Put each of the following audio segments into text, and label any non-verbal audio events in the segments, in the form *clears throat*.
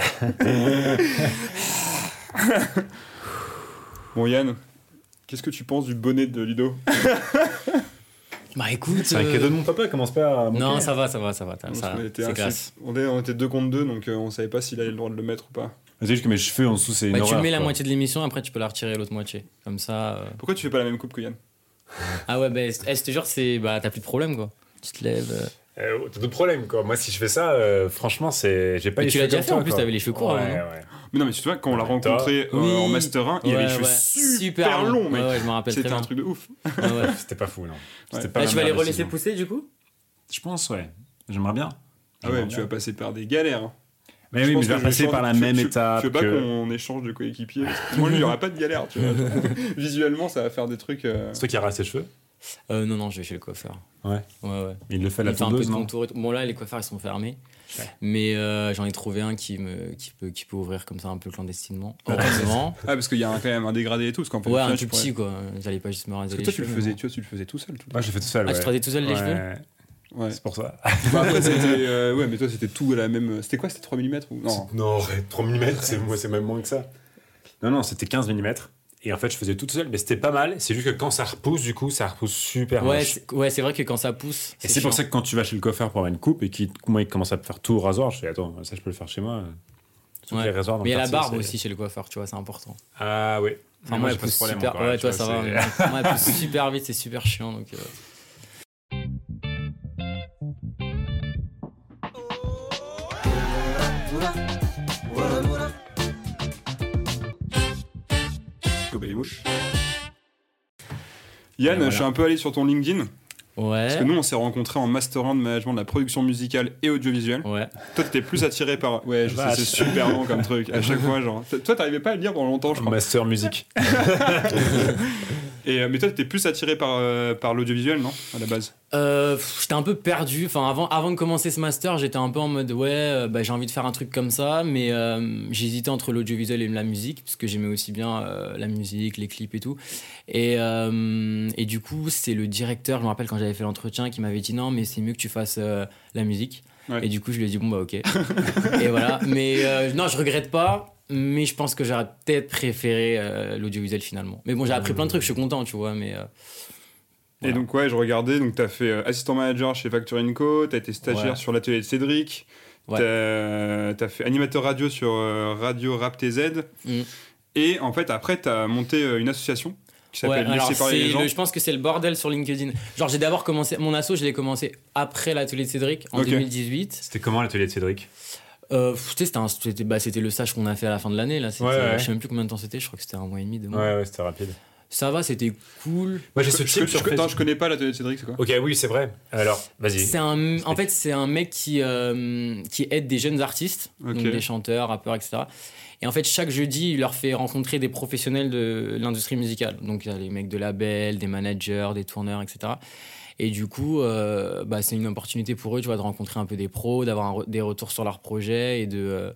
*laughs* bon, Yann, qu'est-ce que tu penses du bonnet de Ludo *laughs* Bah écoute. C'est un euh, cadeau de mon papa, commence pas à. Non, ça va, ça va, ça va. Parce ça- qu'on était classe. On, on était deux contre deux, donc euh, on savait pas s'il avait le droit de le mettre ou pas. C'est juste que mes cheveux en dessous, c'est une Bah, tu horreur, mets la quoi. moitié de l'émission, après tu peux la retirer l'autre moitié. Comme ça. euh. Pourquoi tu fais pas la même coupe que Yann? Ah ouais, bah, je te jure, c'est. Bah, t'as plus de problème, quoi. Tu te lèves. Euh. T'as d'autres problèmes, quoi. Moi, si je fais ça, euh, franchement, c'est. J'ai pas Mais les tu cheveux l'as déjà fait, en plus, t'avais les cheveux courts, Ouais, hein, non ouais. Mais non, mais tu te souviens, quand on l'a rencontré euh, Oui. en Master 1, il avait les cheveux ouais. super, longs, mec. Ouais, ouais, je me rappelle très C'était un bien. truc de ouf. *laughs* C'était pas fou, non. Ouais. C'était pas Là, tu vas les relaisser pousser, du coup? Je pense, ouais. J'aimerais bien. Ah ouais, tu vas passer par des galères. hein. Mais oui, mais je vais passer par la même étape Je veux pas qu'on échange de coéquipier. Moi, il y aura pas de galère, tu vois. *laughs* Visuellement, ça va faire des trucs. C'est toi qui rasé les cheveux? Euh, Non, non, je vais chez le coiffeur. Ouais. Ouais, ouais. Il le fait à la Il fait un peu de contour et tout. Bon, là, les coiffeurs, ils sont fermés. Ouais. Mais euh, j'en ai trouvé un qui, me, qui, peut, qui peut ouvrir comme ça un peu clandestinement. Ouais. Heureusement. *laughs* Ah, parce qu'il y a un- quand même un dégradé et tout. Parce ouais, un tout tu pourrais- petit, quoi. J'allais pas juste me raser Parce que les toi, tu cheveux. le faisais, mais tu vois, tu le faisais tout seul. Tout le Moi, j'ai fait tout seul. Ah, ouais. tu te rasais tout seul les Ouais. cheveux. Ouais. C'est pour ça. *laughs* Bah, après, c'était, euh, ouais, mais toi, c'était tout à la même. C'était quoi C'était 3 mm ou... Non. Non, 3 mm, c'est moi, c'est même moins que ça. Non, non, c'était 15 mm. Et en fait, je faisais tout seul, mais c'était pas mal. C'est juste que quand ça repousse, du coup, ça repousse super Ouais, c'est ouais, c'est vrai que quand ça pousse. Et c'est pour ça que quand tu vas chez le coiffeur pour avoir une coupe et qu'il moi, il commence à me faire tout au rasoir, je fais attends, ça je peux le faire chez moi. Ouais. les rasoirs dans Mais il y a la barbe aussi chez le coiffeur, tu vois, c'est important. Ah oui. Enfin, moi, elle pousse super. ouais, toi, ça va. Moi, elle pousse super vite, c'est super chiant. Donc, euh, les mouches. Yann, voilà. je suis un peu allé sur ton LinkedIn. Ouais. Parce que nous, on s'est rencontrés en Master 1 de management de la production musicale et audiovisuelle. Ouais. Toi, t'étais plus attiré par. Ouais, je sais, c'est super long comme truc. À chaque fois, genre. Toi, t'arrivais pas à le lire pendant longtemps, je crois. Master musique. *laughs* Et, euh, mais toi, t'étais plus attiré par, euh, par l'audiovisuel, non À la base? Euh, j'étais un peu perdu. Enfin, avant, avant de commencer ce master, j'étais un peu en mode ouais, bah, j'ai envie de faire un truc comme ça, mais euh, j'hésitais entre l'audiovisuel et la musique, parce que j'aimais aussi bien la musique, les clips et tout. Et, et du coup, c'est le directeur, je me rappelle quand j'avais fait l'entretien, qui m'avait dit non, mais c'est mieux que tu fasses la musique. Ouais. Et du coup, je lui ai dit bon, bah ok. *laughs* et voilà. Mais non, je regrette pas. Mais je pense que j'aurais peut-être préféré euh, l'audiovisuel finalement. Mais bon, j'ai appris plein de trucs, je suis content, tu vois. Mais euh, Et donc, ouais, je regardais. Donc, t'as fait euh, assistant manager chez Factor Co. T'as été stagiaire Ouais. sur l'atelier de Cédric. Ouais. T'as fait animateur radio sur euh, Radio Rap TZ. Mm. Et en fait, après, t'as monté euh, une association qui Ouais, s'appelle alors Laisser parler c'est les gens. le- je pense que c'est le bordel sur LinkedIn. Genre j'ai d'abord commencé mon asso, je l'ai commencé après l'atelier de Cédric en Ok. 2018. C'était comment l'atelier de Cédric? Euh, pff, tu sais, c'était un- c'était bah, c'était le stage qu'on a fait à la fin de l'année là. Ouais, ouais. Je sais même plus combien de temps c'était. Je crois que c'était un mois et demi, deux mois. Ouais, ouais, c'était rapide. Ça va, c'était cool. Moi, j'ai Je, ce je- type je- sur attends, Facebook. je connais pas l'atelier de Cédric, c'est quoi Ok, oui, c'est vrai. Alors, vas-y. C'est un, en fait, c'est un mec qui, euh, qui aide des jeunes artistes, Ok. donc des chanteurs, rappeurs, etc. Et en fait, chaque jeudi, il leur fait rencontrer des professionnels de l'industrie musicale. Donc, il y a les mecs de label, des managers, des tourneurs, etc. Et du coup, euh, bah, c'est une opportunité pour eux, de rencontrer un peu des pros, d'avoir des retours sur leurs projets et de, euh,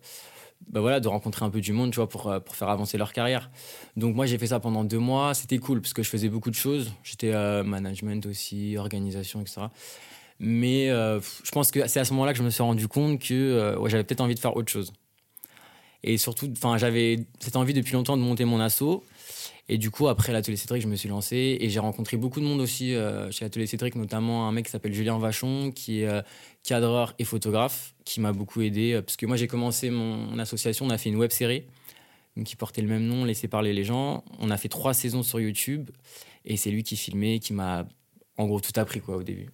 bah voilà, de rencontrer un peu du monde, euh, pour faire avancer leur carrière. Donc moi, j'ai fait ça pendant deux mois. C'était cool parce que je faisais beaucoup de choses. J'étais management aussi, organisation, etc. Mais je pense que c'est à ce moment-là que je me suis rendu compte que j'avais peut-être envie de faire autre chose. Et surtout, j'avais cette envie depuis longtemps de monter mon asso. Et du coup, après l'atelier Cédric, je me suis lancé et j'ai rencontré beaucoup de monde aussi euh, chez l'atelier Cédric, notamment un mec qui s'appelle Julien Vachon, qui est euh, cadreur et photographe, qui m'a beaucoup aidé. euh, parce que moi, j'ai commencé mon, association, on a fait une web série qui portait le même nom, Laisser parler les gens. On a fait trois saisons sur YouTube et c'est lui qui filmait, qui m'a en gros tout appris quoi au début.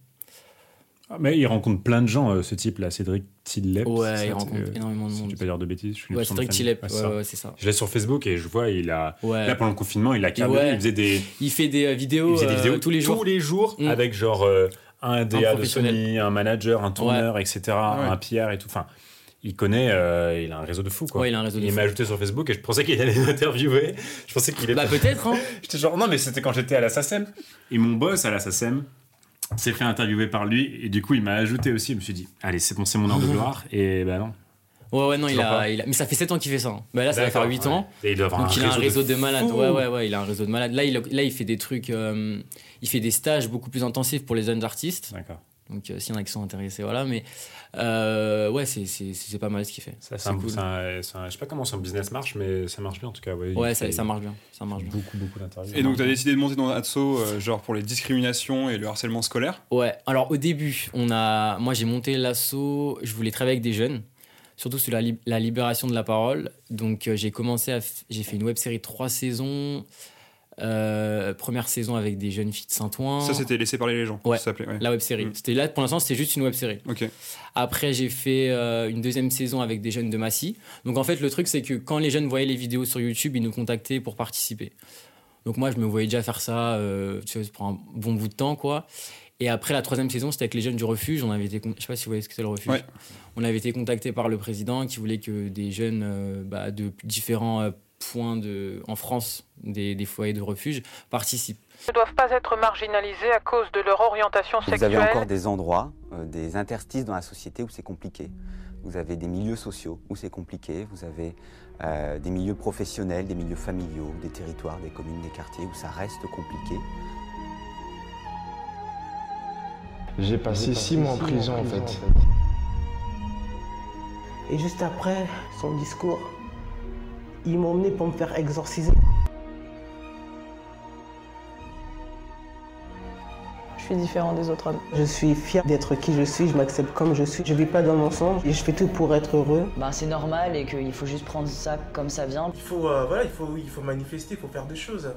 Ah, Mais il rencontre plein de gens, euh, ce type-là, Cédric Tillep. Ouais, il ça, rencontre c'est- énormément de Si tu monde. peux dire de bêtises, je suis Ouais, Cédric. Tillep, Ouais, c'est ouais, ça. ouais, c'est ça. Je l'ai sur Facebook et je vois, il a. Ouais. Là, pendant le confinement, il a ouais. il faisait des, Il fait des euh, vidéos, il faisait des euh, vidéos tous les jours. tous les jours Mm. avec genre euh, un DA de professionnel. Sony, un manager, un tourneur, etc., Ouais. un PR et tout. Enfin, il connaît, euh, il a un réseau de fou, quoi. Ouais, il a un réseau de Il m'a ajouté sur Facebook et je pensais qu'il allait *laughs* m'interviewer. Je pensais qu'il était. Bah peut-être, hein. *laughs* J'étais genre, non, mais c'était quand j'étais à la SACEM. Et mon boss à la SACEM s'est fait interviewer par lui. Et du coup, il m'a ajouté aussi. Je me suis dit, allez, c'est bon, c'est mon heure de gloire. *laughs* Et bah non. Ouais, ouais, non, il a, pas. il a- Mais ça fait 7 ans qu'il fait ça. hein. Bah là, ça va faire D'accord, 8 ans. Et il doit avoir Donc un il a un réseau de de malades. Ouais, ouais, ouais, il a un réseau de malades. Là, il, là, il fait des trucs. euh, il fait des stages beaucoup plus intensifs pour les jeunes artistes. D'accord. Donc, euh, s'il y en a qui sont intéressés, voilà. Mais euh, ouais, c'est- c'est c'est pas mal ce qu'il fait. Ça, c'est C'est un, cool. c'est un- c'est un- je sais pas comment son business marche, mais ça marche bien en tout cas. Ouais, ça, ça marche bien. Ça marche bien. Beaucoup, beaucoup d'interviews. Et donc, tu as décidé de monter dans Atso, euh, genre pour les discriminations et le harcèlement scolaire? Ouais, alors au début, on a, moi j'ai monté l'assaut, je voulais travailler avec des jeunes, surtout sur la, lib- la libération de la parole. Donc euh, j'ai commencé à, f- j'ai fait une web série de trois saisons. Euh, première saison avec des jeunes filles de Saint-Ouen. Ça, c'était laisser parler les gens. Ouais. Ça s'appelait. ouais. la web série. Mm. C'était là pour l'instant, c'était juste une web série. Après, j'ai fait euh, une deuxième saison avec des jeunes de Massy. Donc en fait, le truc, c'est que quand les jeunes voyaient les vidéos sur YouTube, ils nous contactaient pour participer. Donc moi, je me voyais déjà faire ça euh, tu vois, pour un bon bout de temps, quoi. Et après, la troisième saison, c'était avec les jeunes du refuge. On avait été, je sais pas si vous voyez ce que c'est le refuge. Ouais. On avait été contacté par le président qui voulait que des jeunes bah, de différents points de, en France, des, des foyers de refuge, participent. ne doivent pas être marginalisés à cause de leur orientation Vous avez sexuelle. encore des endroits, euh, des interstices dans la société où c'est compliqué. Vous avez des milieux sociaux où c'est compliqué. Vous avez euh, des milieux professionnels, des milieux familiaux, des territoires, des communes, des quartiers où ça reste compliqué. J'ai passé six mois en prison en fait. Et juste après son discours, ils m'ont emmené pour me faire exorciser. Je suis différent des autres hommes. Je suis fier d'être qui je suis, je m'accepte comme je suis. Je vis pas dans le mensonge et je fais tout pour être heureux. Ben, c'est normal et qu'il faut juste prendre ça comme ça vient. Il faut, euh, voilà, il faut, il faut manifester, il faut faire des choses.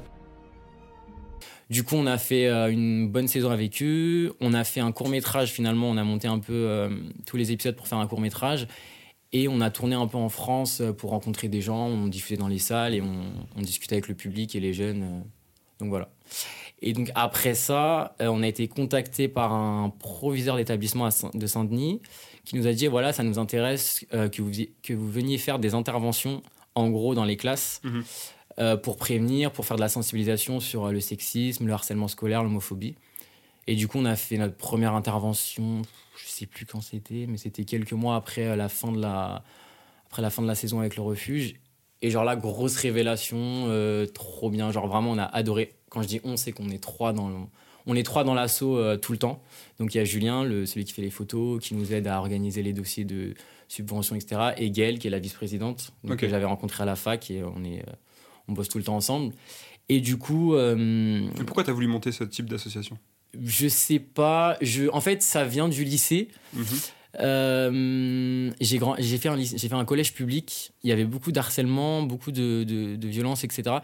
Du coup, on a fait euh, une bonne saison avec eux. On a fait un court métrage finalement. On a monté un peu euh, tous les épisodes pour faire un court métrage. Et on a tourné un peu en France euh, pour rencontrer des gens. On diffusait dans les salles et on, on discutait avec le public et les jeunes. euh. donc voilà. Et donc après ça, euh, on a été contacté par un proviseur d'établissement de Saint-Denis qui nous a dit voilà, ça nous intéresse que, vous, que vous veniez faire des interventions en gros dans les classes Mhm. euh, pour prévenir, pour faire de la sensibilisation sur le sexisme, le harcèlement scolaire, l'homophobie. Et du coup, on a fait notre première intervention, je sais plus quand c'était, mais c'était quelques mois après euh, la fin de la, après la fin de la saison avec le refuge. Et genre là, grosse révélation, euh, trop bien. Genre vraiment, on a adoré. Quand je dis on, c'est qu'on est trois dans le- on est trois dans l'assaut euh, tout le temps. Donc il y a Julien, le, celui qui fait les photos, qui nous aide à organiser les dossiers de subventions, etc. Et Gaëlle, qui est la vice-présidente, que j'avais rencontrée à la fac et on, est, euh, on bosse tout le temps ensemble. Et du coup, euh, Mais pourquoi tu as voulu monter ce type d'association? Je sais pas. Je, en fait, ça vient du lycée. Mhm. Euh, j'ai grand- j'ai fait un lycée- j'ai fait un collège public. Il y avait beaucoup d'harcèlement, beaucoup de, de, de violence, etc.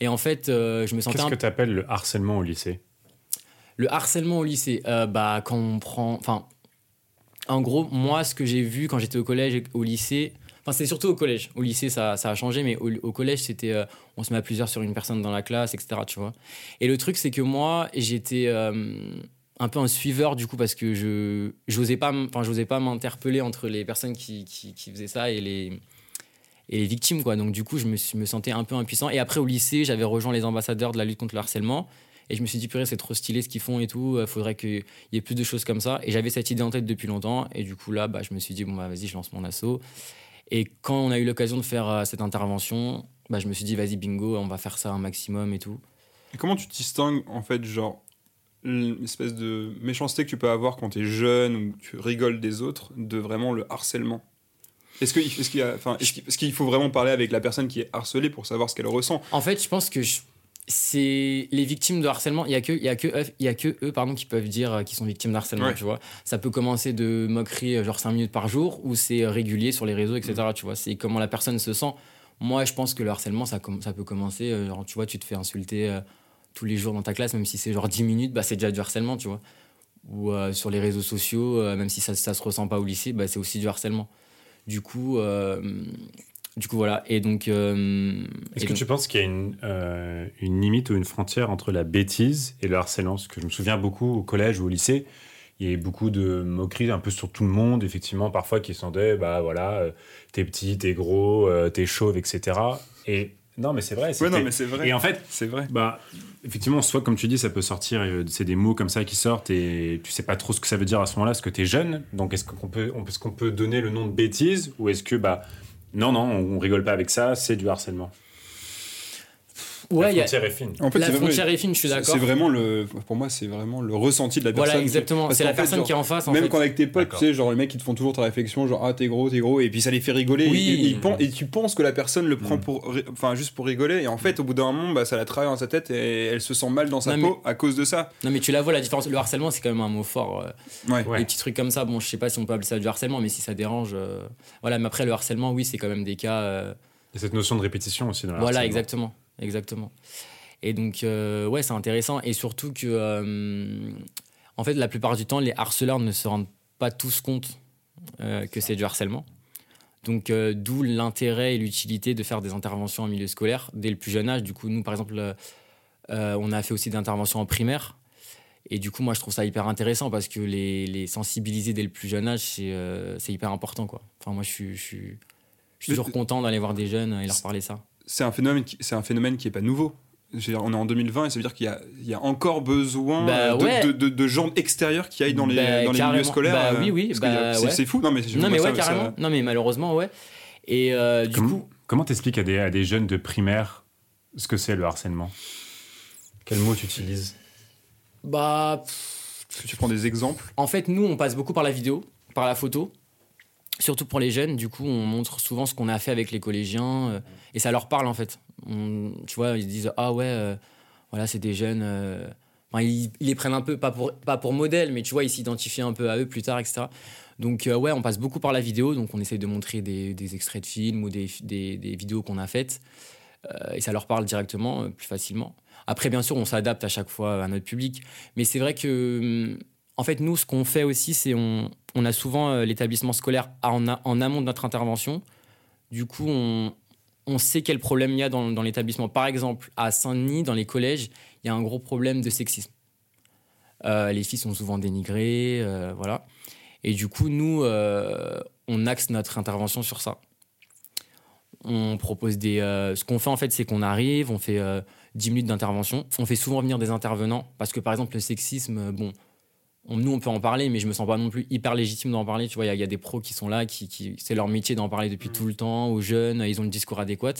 Et en fait, euh, je me sentais Qu'est-ce un que tu appelles le harcèlement au lycée? Le harcèlement au lycée, euh, bah, quand on prend. Enfin, en gros, moi, ce que j'ai vu quand j'étais au collège et au lycée. Enfin, c'est surtout au collège. Au lycée, ça, ça a changé, mais au, collège, c'était. euh, on se met à plusieurs sur une personne dans la classe, etc. Tu vois. Et le truc, c'est que moi, j'étais. euh, un peu un suiveur du coup parce que je j'osais pas enfin j'osais pas m'interpeller entre les personnes qui, qui, faisaient ça et les et les victimes quoi donc du coup je me, sentais un peu impuissant et après au lycée j'avais rejoint les ambassadeurs de la lutte contre le harcèlement et je me suis dit, purée, c'est trop stylé ce qu'ils font et tout, il faudrait qu'il y ait plus de choses comme ça. Et j'avais cette idée en tête depuis longtemps. Et du coup, là, bah, je me suis dit, bon, bah, vas-y, je lance mon assaut. Et quand on a eu l'occasion de faire euh, cette intervention, bah, je me suis dit, vas-y, bingo, on va faire ça un maximum et tout. Et comment tu distingues, en fait, genre, l'espèce de méchanceté que tu peux avoir quand tu es jeune ou tu rigoles des autres de vraiment le harcèlement? Que- qu'il enfin, est-ce qu'il faut vraiment parler avec la personne qui est harcelée pour savoir ce qu'elle ressent? En fait, je pense que je- c'est les victimes de harcèlement. Il y a que, il y a que, eux- il y a que eux, pardon, qui peuvent dire euh, qu'ils sont victimes de harcèlement. Ouais. Tu vois, ça peut commencer de moquerie, euh, genre 5 minutes par jour, ou c'est euh, régulier sur les réseaux, etc. Mm. Tu vois, c'est comment la personne se sent. Moi, je pense que le harcèlement, ça, ça peut commencer. genre, tu vois, tu te fais insulter euh, tous les jours dans ta classe, même si c'est genre 10 minutes, bah, c'est déjà du harcèlement, tu vois. Ou euh, sur les réseaux sociaux, euh, même si ça, ça se ressent pas au lycée, bah, c'est aussi du harcèlement. Du coup, du coup voilà. Et donc. euh, Est-ce que donc- tu penses qu'il y a une, euh, une limite ou une frontière entre la bêtise et le harcèlement? Parce que je me souviens beaucoup au collège ou au lycée, il y avait beaucoup de moqueries un peu sur tout le monde, effectivement, parfois qui sentaient, bah voilà, euh, t'es petit, t'es gros, euh, t'es chauve, etc. Et non, mais c'est vrai. Ouais, non, mais c'est vrai. Et en fait, C'est vrai. bah, effectivement, soit comme tu dis, ça peut sortir, c'est des mots comme ça qui sortent et tu sais pas trop ce que ça veut dire à ce moment-là, parce que t'es jeune. Donc, est-ce qu'on peut, on- est-ce qu'on peut donner le nom de bêtise ou est-ce que, bah, non, non, on, rigole pas avec ça, c'est du harcèlement Ouais, la y a- frontière est fine. En fait, la c'est vraiment- frontière est fine, je suis d'accord. C'est vraiment le, pour moi, c'est vraiment le ressenti de la personne. Voilà, exactement. C'est la fait, personne genre, qui est en face. En Même fait. quand avec tes potes, tu sais, genre les mecs ils te font toujours ta réflexion, genre ah t'es gros, t'es gros, et puis ça les fait rigoler. Oui. Et, et et tu penses que la personne le prend Mm. pour, enfin juste pour rigoler, et en fait au bout d'un moment, bah, ça la travaille dans sa tête et elle se sent mal dans sa Non, peau à cause de ça. Non, mais tu la vois la différence. Le harcèlement, c'est quand même un mot fort. euh, Ouais. Ouais. Les petits trucs comme ça, bon, je sais pas si on peut appeler ça du harcèlement, mais si ça dérange. euh, Voilà, mais après, le harcèlement, oui, c'est quand même des cas. euh, Il y a cette notion de répétition aussi dans Voilà, exactement. Exactement. Et donc, euh, ouais, c'est intéressant. Et surtout que, euh, en fait, la plupart du temps, les harceleurs ne se rendent pas tous compte euh, que c'est du harcèlement. Donc, euh, d'où l'intérêt et l'utilité de faire des interventions en milieu scolaire dès le plus jeune âge. Du coup, nous, par exemple, on a fait aussi des interventions en primaire. Et du coup, moi, je trouve ça hyper intéressant parce que les, les sensibiliser dès le plus jeune âge, c'est hyper important. Quoi. Enfin, moi, je suis, je suis, je suis Mais- toujours content d'aller voir des jeunes et leur parler ça. C'est un phénomène, qui- c'est un phénomène qui est pas nouveau. On est en 2020 et ça veut dire qu'il y a, il y a encore besoin Bah, euh, de, ouais. de, de- de gens extérieurs qui aillent dans les, Bah, dans les carrément. milieux scolaires. Bah, euh, oui, oui, bah, c'est ouais. c'est fou. Non, mais Non, mais vois ouais, ça- ça- carrément. Non, mais malheureusement, ouais. Et euh, du Comment- coup, Comment t'expliques à des, à des jeunes de primaire ce que c'est le harcèlement? Quel mot tu utilises? Bah, pff, Est-ce que tu prends des exemples en fait, nous, on passe beaucoup par la vidéo, par la photo. Surtout pour les jeunes, du coup, on montre souvent ce qu'on a fait avec les collégiens euh, et ça leur parle en fait. Tu vois, ils se disent Ah ouais, euh, voilà, c'est des jeunes. euh, ils, les prennent un peu, pas pour, pas pour modèle, mais tu vois, ils s'identifient un peu à eux plus tard, etc. Donc, ouais, on passe beaucoup par la vidéo. Donc, on essaye de montrer des, extraits de films ou des, des- vidéos qu'on a faites. Et ça leur parle directement, plus facilement. Après, bien sûr, on s'adapte à chaque fois à notre public. Mais c'est vrai que, hum, en fait, nous, ce qu'on fait aussi, c'est on, a souvent euh, l'établissement scolaire en, amont de notre intervention. Du coup, on, on sait quel problème il y a dans, l'établissement. Par exemple, à Saint-Denis, dans les collèges, il y a un gros problème de sexisme. Euh, les filles sont souvent dénigrées, euh, voilà. Et du coup, nous, on axe notre intervention sur ça. On propose des. ce qu'on fait en fait, c'est qu'on arrive, on fait euh, 10 minutes d'intervention. On fait souvent venir des intervenants parce que par exemple, le sexisme, bon, on- nous on peut en parler, mais je me sens pas non plus hyper légitime d'en parler. Tu vois, il y a- il y, a des pros qui sont là, qui, qui- c'est leur métier d'en parler depuis tout le temps aux jeunes, ils ont le discours adéquat.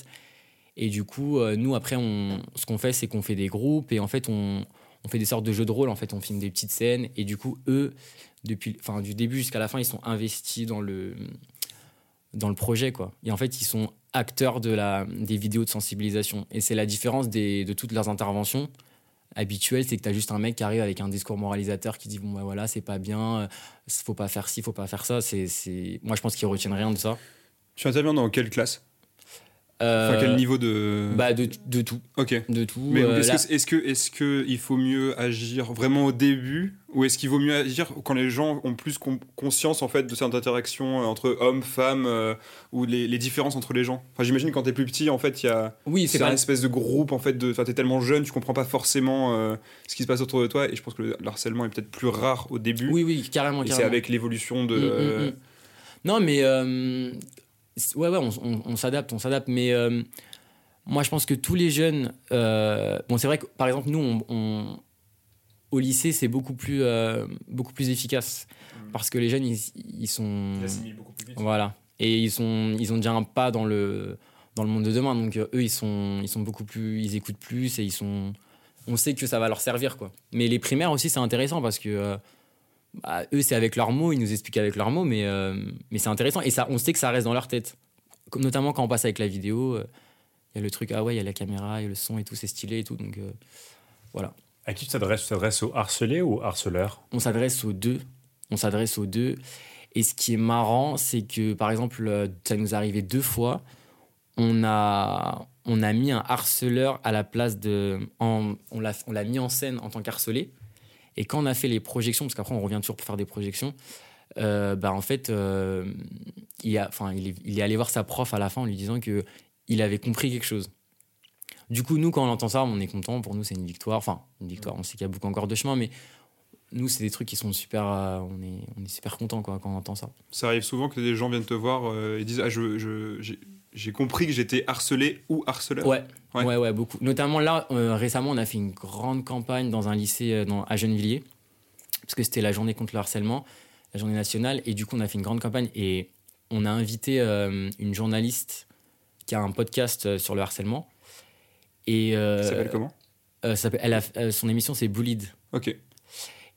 Et du coup, euh, nous après, on, ce qu'on fait, c'est qu'on fait des groupes et en fait, on, on fait des sortes de jeux de rôle. En fait, on filme des petites scènes et du coup, eux, depuis, enfin, du début jusqu'à la fin, ils sont investis dans le dans le projet quoi. Et en fait, ils sont acteurs de la des vidéos de sensibilisation. Et c'est la différence des, de toutes leurs interventions habituelles, c'est que tu as juste un mec qui arrive avec un discours moralisateur qui dit bon bah voilà, c'est pas bien, euh, faut pas faire ci, faut pas faire ça, c'est c'est moi je pense qu'ils retiennent rien de ça. Tu interviens dans quelle classe? Enfin, quel niveau de. bah de, de tout, ok. de tout. Mais Euh, est-ce là- que, est-ce que, est-ce que il faut mieux agir vraiment au début ou est-ce qu'il vaut mieux agir quand les gens ont plus con- conscience en fait de cette interaction euh, entre hommes, femmes euh, ou les, les différences entre les gens? Enfin, j'imagine quand t'es plus petit, en fait, il y a oui, c'est c'est un pas espèce de groupe en fait de. Enfin, t'es tellement jeune, tu comprends pas forcément euh, ce qui se passe autour de toi et je pense que le, le harcèlement est peut-être plus rare au début. Oui oui, carrément Et c'est avec l'évolution de. Mm, mm, euh, mm. Non, mais euh, ouais, ouais, on, on- on s'adapte, on s'adapte. Mais euh, moi, je pense que tous les jeunes. euh, bon, c'est vrai que par exemple, nous, on, on- au lycée, c'est beaucoup plus, euh, beaucoup plus efficace parce que les jeunes, ils, ils sont. beaucoup plus vite. Voilà. Et ils, sont, ils ont déjà un pas dans le, dans le monde de demain. Donc, eux, ils sont, ils sont beaucoup plus. Ils écoutent plus et ils sont. On sait que ça va leur servir, quoi. Mais les primaires aussi, c'est intéressant parce que. Bah, eux, c'est avec leurs mots, ils nous expliquent avec leurs mots, mais, euh, mais c'est intéressant. Et ça, on sait que ça reste dans leur tête. Comme, notamment quand on passe avec la vidéo, euh, il y a le truc, ah ouais, il y a la caméra, il y a le son et tout, c'est stylé et tout. Donc euh, voilà. À qui tu t'adresses? Tu t'adresses au harcelé ou au harceleur On s'adresse aux deux. On s'adresse aux deux. Et ce qui est marrant, c'est que, par exemple, ça nous est arrivé deux fois. On a, on a mis un harceleur à la place de. en- on l'a on l'a mis en scène en tant qu'harcelé. Et quand on a fait les projections, parce qu'après on revient toujours pour faire des projections, euh, bah en fait, euh, il, a, il, est, il est allé voir sa prof à la fin en lui disant que il avait compris quelque chose. Du coup, nous, quand on entend ça, on est content. Pour nous, c'est une victoire. Enfin, une victoire. On sait qu'il y a beaucoup encore de chemin, mais nous, c'est des trucs qui sont super. euh, on, est, on est super content quand on entend ça. Ça arrive souvent que des gens viennent te voir et disent Ah, je- j'ai, compris que j'étais harcelé ou harceleur. Ouais, Ouais. ouais, ouais, beaucoup. Notamment là, euh, récemment, on a fait une grande campagne dans un lycée euh, dans, à Gennevilliers, parce que c'était la journée contre le harcèlement, la journée nationale, et du coup, on a fait une grande campagne et on a invité euh, une journaliste qui a un podcast sur le harcèlement. Et, Ça s'appelle comment? ça s'appelle- elle a, Son émission, c'est Bullied. Ok.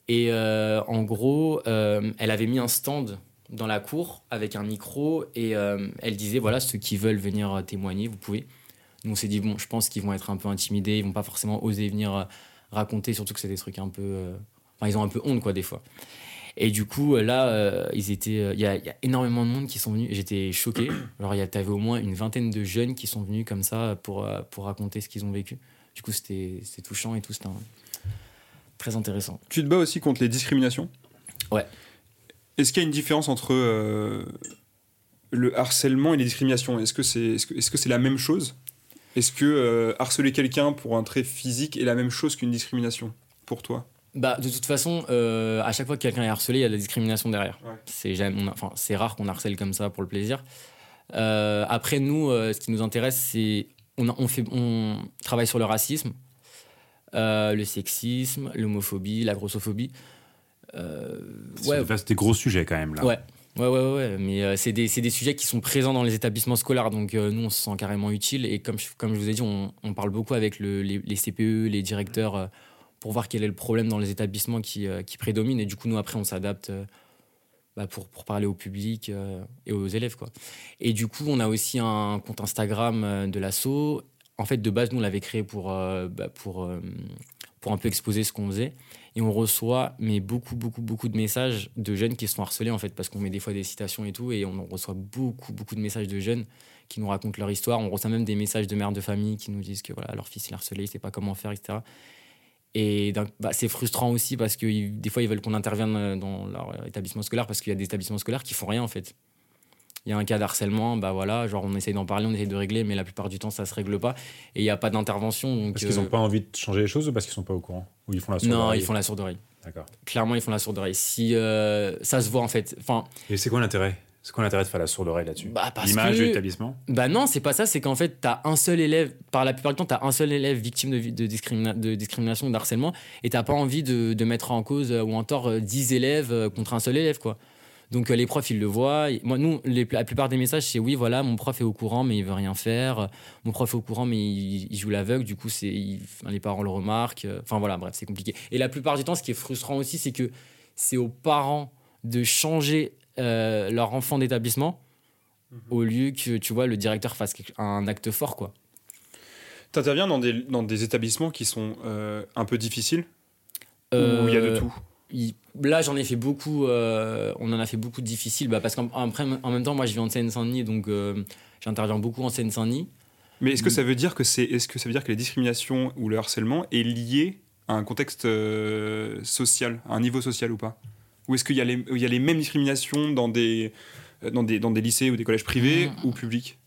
Et en gros, elle avait mis un stand dans la cour avec un micro et euh, elle disait voilà, ceux qui veulent venir euh, témoigner, vous pouvez. Nous, on s'est dit bon, je pense qu'ils vont être un peu intimidés, ils vont pas forcément oser venir euh, raconter, surtout que c'est des trucs un peu. euh, Enfin, ils ont un peu honte, quoi, des fois. Et du coup, là, euh, ils étaient. Il y, a, il y a énormément de monde qui sont venus. J'étais choqué. *clears throat* Alors, il y a- t'avais au moins une vingtaine de jeunes qui sont venus comme ça pour, pour raconter ce qu'ils ont vécu. Du coup, c'était c'était touchant et tout. C'était un- très intéressant. Tu te bats aussi contre les discriminations? Ouais. Est-ce qu'il y a une différence entre euh, le harcèlement et les discriminations? Est-ce que c'est que, que c'est la même chose? Est-ce que euh, harceler quelqu'un pour un trait physique est la même chose qu'une discrimination? Pour toi? Bah, de toute façon, euh, à chaque fois que quelqu'un est harcelé, il y a de la discrimination derrière. Ouais. C'est jamais, on a- enfin, c'est rare qu'on harcèle comme ça pour le plaisir. Après, nous, ce qui nous intéresse, c'est on, on fait, on travaille sur le racisme, le sexisme, l'homophobie, la grossophobie. Euh, C'est ouais, des gros sujets quand même là. Ouais. Ouais, ouais, ouais, mais euh, c'est des, des sujets qui sont présents dans les établissements scolaires, donc euh, nous, on se sent carrément utile. Et comme je, comme je vous ai dit, on, on parle beaucoup avec le- les, les CPE, les directeurs, euh, pour voir quel est le problème dans les établissements qui, qui prédomine. Et du coup, nous, après, on s'adapte bah, pour, pour parler au public et aux élèves. Quoi. Et du coup, on a aussi un compte Instagram de l'asso. En fait, de base, nous, on l'avait créé pour, bah, pour, pour un peu exposer ce qu'on faisait. Et on reçoit mais beaucoup, beaucoup, beaucoup de messages de jeunes qui se font harceler, en fait, parce qu'on met des fois des citations et tout. Et on reçoit beaucoup, beaucoup de messages de jeunes qui nous racontent leur histoire. On reçoit même des messages de mères de famille qui nous disent que voilà, leur fils est harcelé, il sait pas comment faire, etc. Et bah, c'est frustrant aussi parce que des fois, ils veulent qu'on intervienne euh, dans leur euh, établissement scolaire parce qu'il y a des établissements scolaires qui font rien, en fait. Il y a un cas d'harcèlement, bah voilà, genre on essaye d'en parler, on essaye de régler, mais la plupart du temps, ça se règle pas. Et il n'y a pas d'intervention. Parce qu'ils euh, n'ont pas envie de changer les choses ou parce qu'ils sont pas au courant? Ou ils font la sourde Non, ils font la sourde oreille. D'accord. Clairement, ils font la sourde oreille. Si euh, ça se voit en fait. Enfin, Et c'est quoi l'intérêt? C'est quoi l'intérêt de faire la sourde oreille là-dessus? Bah L'image que- de l'établissement? Bah non, c'est pas ça. C'est qu'en fait, t'as un seul élève. Par la plupart du temps, t'as un seul élève victime de, de, discrimina- de discrimination ou de harcèlement, et t'as pas envie de, de mettre en cause ou en tort euh, 10 élèves euh, contre un seul élève, quoi. Donc euh, les profs, ils le voient. Moi, nous, les- la plupart des messages, c'est oui, voilà, mon prof est au courant, mais il veut rien faire. Mon prof est au courant, mais il, il joue l'aveugle. Du coup, c'est les parents le remarquent. Euh, Enfin voilà, bref, c'est compliqué. Et la plupart du temps, ce qui est frustrant aussi, c'est que c'est aux parents de changer euh, leur enfant d'établissement au lieu que tu vois le directeur fasse un acte fort quoi. Tu interviens dans des, dans des établissements qui sont euh, un peu difficiles? Où il y a de tout? Il- Là, j'en ai fait beaucoup. euh, on en a fait beaucoup de difficiles bah, parce qu'en en même temps, moi, je vis en Seine-Saint-Denis, donc euh, j'interviens beaucoup en Seine-Saint-Denis. Mais est-ce que ça veut dire que c'est est-ce que ça veut dire que les discriminations ou le harcèlement est lié à un contexte euh, social, à un niveau social ou pas? Ou est-ce qu'il y, a les- il y a les mêmes discriminations dans des, dans des, dans des lycées ou des collèges privés Mm. ou publics?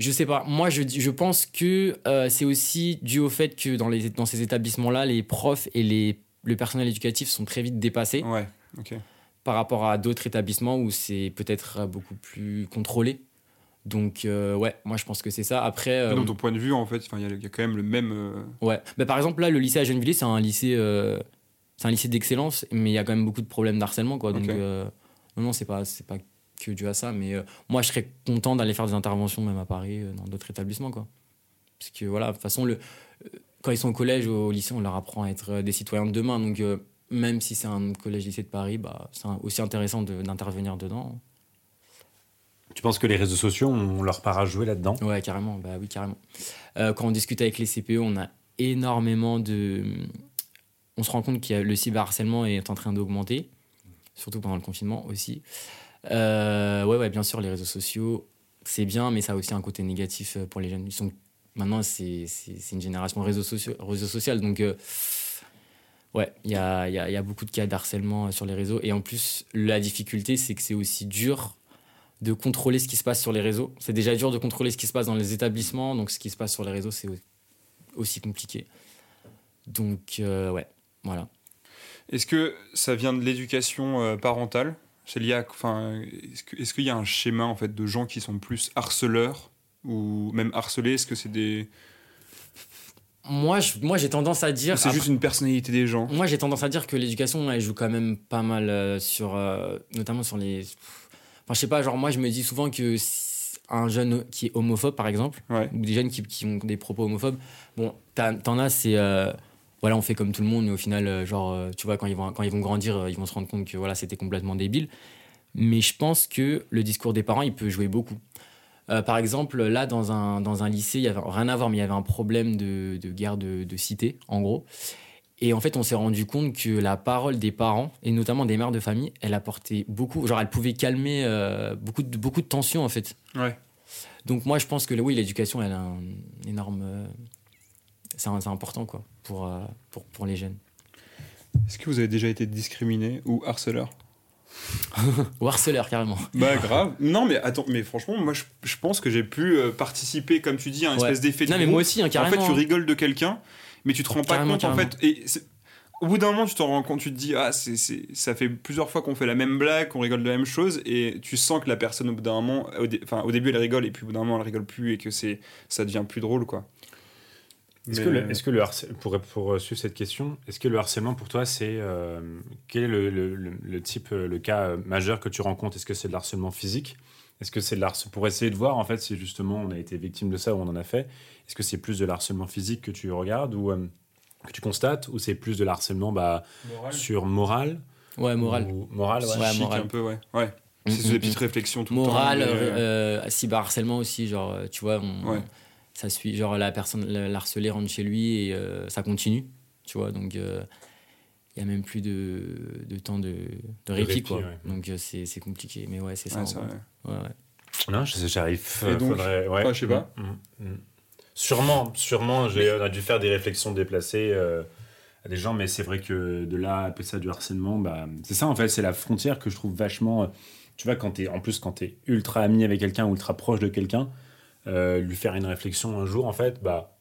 Je sais pas. Moi, je, je pense que c'est aussi dû au fait que dans, les, dans ces établissements-là, les profs et les, le personnel éducatif sont très vite dépassés Ouais, par rapport à d'autres établissements où c'est peut-être beaucoup plus contrôlé. Donc, euh, ouais, moi, je pense que c'est ça. Après. euh, Dans ton point de vue, en fait, il y, a- il y a quand même le même. euh, Ouais. Bah, par exemple, là, le lycée à Gennevilliers, c'est un lycée, euh, c'est un lycée d'excellence, mais il y a quand même beaucoup de problèmes d'harcèlement, quoi. Donc, euh, non, non, c'est pas, c'est pas que dû à ça, mais euh, moi, je serais content d'aller faire des interventions, même à Paris, euh, dans d'autres établissements, quoi. Parce que voilà, de toute façon, le, euh, quand ils sont au collège ou au lycée, on leur apprend à être euh, des citoyens de demain. Donc, euh, même si c'est un collège-lycée de Paris, bah, c'est aussi intéressant de- d'intervenir dedans. Tu penses que les réseaux sociaux ont leur part à jouer là-dedans? Ouais, carrément. Bah oui, carrément. Euh, quand on discute avec les CPE, on a énormément de. On se rend compte que le cyberharcèlement est en train d'augmenter, surtout pendant le confinement aussi. Euh, ouais, ouais, bien sûr, les réseaux sociaux, c'est bien, mais ça a aussi un côté négatif pour les jeunes. Ils sont... Maintenant, c'est une génération réseaux sociaux, donc. euh, Ouais, il y a, beaucoup de cas d'harcèlement euh, sur les réseaux. Et en plus, la difficulté, c'est que c'est aussi dur de contrôler ce qui se passe sur les réseaux. C'est déjà dur de contrôler ce qui se passe dans les établissements, donc ce qui se passe sur les réseaux, c'est au- aussi compliqué. Donc, euh, ouais, voilà. Est-ce que ça vient de l'éducation euh, parentale? C'est lié est-ce qu'il y a un schéma en fait, de gens qui sont plus harceleurs ou même harcelés Est-ce que c'est des... Moi, je- moi, j'ai tendance à dire. C'est juste une personnalité des gens Moi, j'ai tendance à dire que l'éducation, elle joue quand même pas mal euh, sur. euh, notamment sur les. Enfin, je sais pas, genre, moi, je me dis souvent que si- un jeune qui est homophobe, par exemple, Ouais. ou des jeunes qui, qui ont des propos homophobes, bon, t'en as, c'est. euh, voilà, on fait comme tout le monde, mais au final, genre, tu vois, quand ils vont, quand ils vont grandir, ils vont se rendre compte que voilà, c'était complètement débile. Mais je pense que le discours des parents, il peut jouer beaucoup. Euh, par exemple, là, dans un, dans un lycée, il y avait rien à voir, mais il y avait un problème de, de guerre de, de cité, en gros. Et en fait, on s'est rendu compte que la parole des parents, et notamment des mères de famille, elle apportait beaucoup. Genre, elle pouvait calmer euh, beaucoup, de, beaucoup de tensions, en fait. Ouais. Donc, moi, je pense que oui, l'éducation, elle a un énorme. euh, c'est un- c'est important, quoi, pour, euh, pour, pour les jeunes. Est-ce que vous avez déjà été discriminé ou harceleur? Ou harceleur, carrément. Bah grave. Non mais attends, mais franchement, moi je, je pense que j'ai pu euh, participer, comme tu dis, à un Ouais. espèce d'effet de Non, mais groupe. moi aussi, hein, En carrément. fait, tu hein. rigoles de quelqu'un, mais tu te rends pas Carrément, compte en fait. Et au bout d'un moment, tu t'en rends compte, tu te dis ah c'est c'est- ça fait plusieurs fois qu'on fait la même blague, qu'on rigole de la même chose, et tu sens que la personne au bout d'un moment, au, dé- enfin au début elle rigole et puis au bout d'un moment elle rigole plus et que c'est ça devient plus drôle quoi. Est-ce que, le, que pour, pour suivre cette question, est-ce que le harcèlement pour toi, c'est euh, quel est le, le- le- le type, euh, le cas euh, majeur que tu rencontres? Est-ce que c'est de harcèlement physique? Est-ce que c'est de l'harcèlement pour essayer de voir en fait si justement on a été victime de ça ou on en a fait Est-ce que c'est plus de l'harcèlement physique que tu regardes ou euh, que tu constates ou c'est plus de l'harcèlement bah, sur moral? Ouais, moral. ou moral ouais. Ouais, Psychique moral. un peu ouais. Ouais. Mm, C'est mm, des mm. petites réflexions tout le temps. Moral, mais, euh, euh, euh, cyberharcèlement aussi, genre, euh, tu vois, on- Ouais. Ça suit, genre, la personne, le- l'harcelé rentre chez lui et euh, ça continue, tu vois, donc il y a même plus de, de temps de, de répit, répit, quoi. ouais. Donc euh, c'est c'est compliqué, mais ouais, c'est ça. ouais. Non, je sais, j'arrive. Donc faudrait- ouais. Je sais pas. Mm, mm, mm. Sûrement, sûrement, j'ai, on a dû faire des réflexions déplacées euh, à des gens, mais c'est vrai que de là à appeler ça du harcèlement, bah, c'est ça en fait, c'est la frontière que je trouve vachement. euh, Tu vois, quand t'es, en plus, quand tu es ultra ami avec quelqu'un ou ultra proche de quelqu'un, euh, lui faire une réflexion un jour, en fait, bah.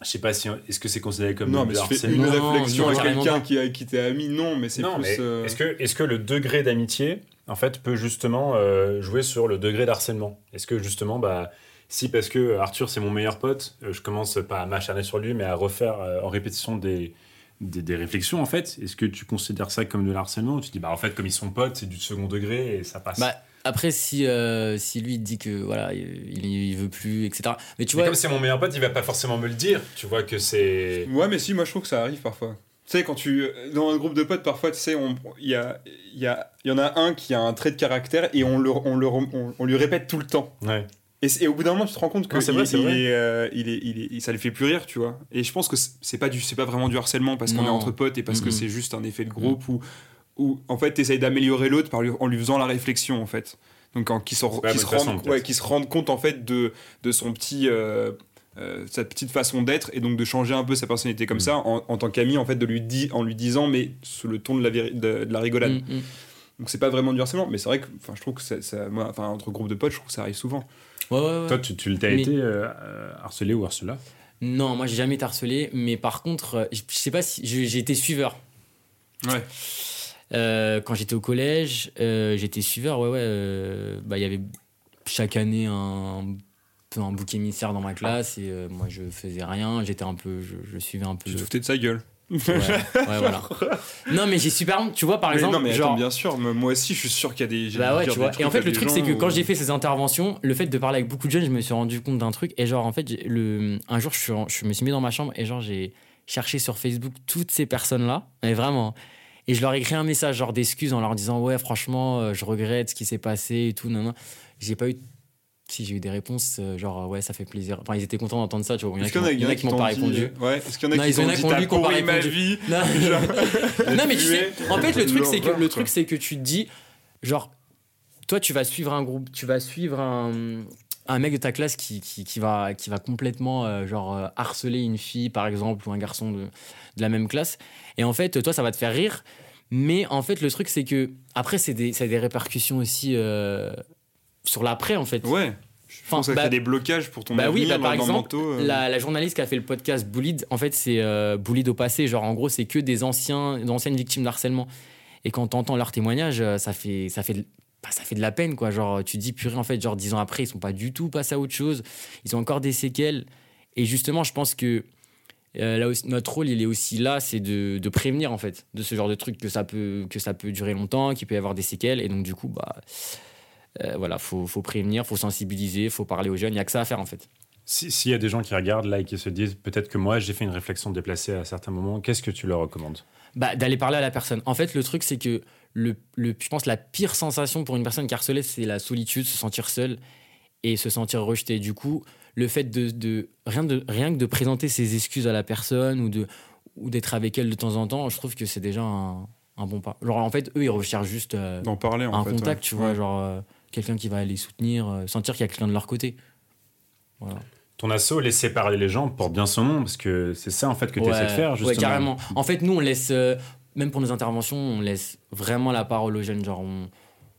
Je sais pas si. Est-ce que c'est considéré comme Non, mais tu fais une Non, réflexion non, à quelqu'un qui, a- qui t'est ami, non, mais c'est Non, plus. euh, est-ce que, est que le degré d'amitié, en fait, peut justement euh, jouer sur le degré d'harcèlement? Est-ce que justement, bah, si parce que Arthur c'est mon meilleur pote, euh, je commence pas à m'acharner sur lui, mais à refaire euh, en répétition des, des, des réflexions, en fait, est-ce que tu considères ça comme de l'harcèlement? Ou tu dis, bah, en fait, comme ils sont potes, c'est du second degré et ça passe Bah, après, si, euh, si lui dit que voilà, il, il veut plus, etc. Mais tu Mais vois, comme c'est mon meilleur pote, il va pas forcément me le dire. Tu vois que c'est. Ouais, mais si, moi je trouve que ça arrive parfois. Tu sais, quand tu. Dans un groupe de potes, parfois, tu sais, on- il y, a, il y, a, il y en a un qui a un trait de caractère et on, le, on, le, on, on lui répète tout le temps. Ouais. Et, au bout d'un moment, tu te rends compte que Non, vrai, il- c'est il vrai. est, euh, il est- il est- il- ça lui fait plus rire, tu vois. Et je pense que c'est pas, du- c'est pas vraiment du harcèlement parce qu'on est entre potes et parce que c'est juste un effet de groupe où, où en fait, tu essayes d'améliorer l'autre par lui- en lui faisant la réflexion, en fait. Donc, en, qui, se, qui rende, ouais, qui se rendent compte, en fait, de, de son petit. euh, euh, sa petite façon d'être et donc de changer un peu sa personnalité comme Mhm. ça en, en tant qu'ami en fait de lui dire en lui disant mais sous le ton de la, de, de la rigolade Mm, mm. donc c'est pas vraiment du harcèlement mais c'est vrai que enfin je trouve que ça, ça- moi enfin entre groupes de potes je trouve que ça arrive souvent Ouais, ouais, ouais. Toi, tu, tu t'as Mais- été euh, harcelé ou harceleur? Non, moi j'ai jamais été harcelé, mais par contre, euh, je sais pas si j'ai été suiveur. ouais Euh, quand j'étais au collège, euh, j'étais suiveur, ouais, ouais. euh, bah, il y avait chaque année un, un bouc émissaire dans ma classe et moi je faisais rien, j'étais un peu, je, je suivais un peu. tu te de sa gueule Ouais, ouais, voilà. Non, mais j'ai super honte, tu vois, par Mais exemple. non mais genre, attends bien sûr moi aussi je suis sûr qu'il y a des Bah ouais, tu vois. Et en fait, le truc, c'est que quand j'ai fait ces interventions, le fait de parler avec beaucoup de jeunes, je me suis rendu compte d'un truc. Et genre, en fait, le, un jour, je, suis je me suis mis dans ma chambre et genre, j'ai cherché sur Facebook toutes ces personnes-là. Et vraiment. Et je leur ai écrit un message, genre d'excuses, en leur disant Ouais, franchement, euh, je regrette ce qui s'est passé et tout. Non, non. J'ai pas eu. Si j'ai eu des réponses, euh, genre ouais, ça fait plaisir. Enfin, ils étaient contents d'entendre ça, tu vois. Il y en a qui y m'ont- il y en a qui m'ont t'ont pas répondu. ouais est-ce qu'il y en a qui t'ont dit t'as pourri ma vie Non, *laughs* non mais tu sais, en fait le truc c'est que le truc c'est que tu te dis genre toi tu vas suivre un groupe, tu vas suivre un, un mec de ta classe qui, qui, qui va qui va complètement euh, genre euh, harceler une fille par exemple ou un garçon de, de la même classe et en fait toi ça va te faire rire mais en fait le truc c'est que après c'est des des répercussions aussi euh, sur l'après en fait. ouais je Enfin, pense que ça bah- crée des blocages pour ton bah oui, bah par exemple, euh. La, la journaliste qui a fait le podcast Bullied, en fait, c'est Bullied au passé. Genre, en gros, c'est que des anciens, d'anciennes victimes d'harcèlement. Et quand t'entends leurs témoignages, euh, ça fait, ça fait, bah, ça fait de la peine, quoi. Genre, tu te dis, purée, en fait, genre, dix ans après, ils sont pas du tout passés à autre chose. Ils ont encore des séquelles. Et justement, je pense que euh, là aussi, notre rôle, il est aussi là, c'est de, de prévenir, en fait, de ce genre de truc, que ça peut, que ça peut durer longtemps, qu'il peut y avoir des séquelles. Et donc, du coup, bah. Euh, voilà, faut, faut prévenir, faut sensibiliser, faut parler aux jeunes. Il y a que ça à faire en fait. Si- S'il y a des gens qui regardent là et qui se disent peut-être que moi j'ai fait une réflexion déplacée à certains moments, qu'est-ce que tu leur recommandes? Bah, d'aller parler à la personne. En fait, le truc, c'est que le, le, je pense la pire sensation pour une personne qui est harcelée, c'est la solitude, se sentir seul et se sentir rejeté. Du coup, le fait de, de, rien, de rien que de présenter ses excuses à la personne ou de ou d'être avec elle de temps en temps, je trouve que c'est déjà un, un bon pas. Genre, en fait, eux, ils recherchent juste euh, D'en parler, en un fait, contact, ouais. tu vois, Ouais. genre euh, quelqu'un qui va les soutenir, euh, sentir qu'il y a quelqu'un de leur côté. Voilà. Ton assaut, laisser parler les gens, porte bien son nom, parce que c'est ça en fait que tu essaies de faire, justement. Ouais, carrément. En fait, nous, on laisse, euh, même pour nos interventions, on laisse vraiment la parole aux jeunes. Genre, on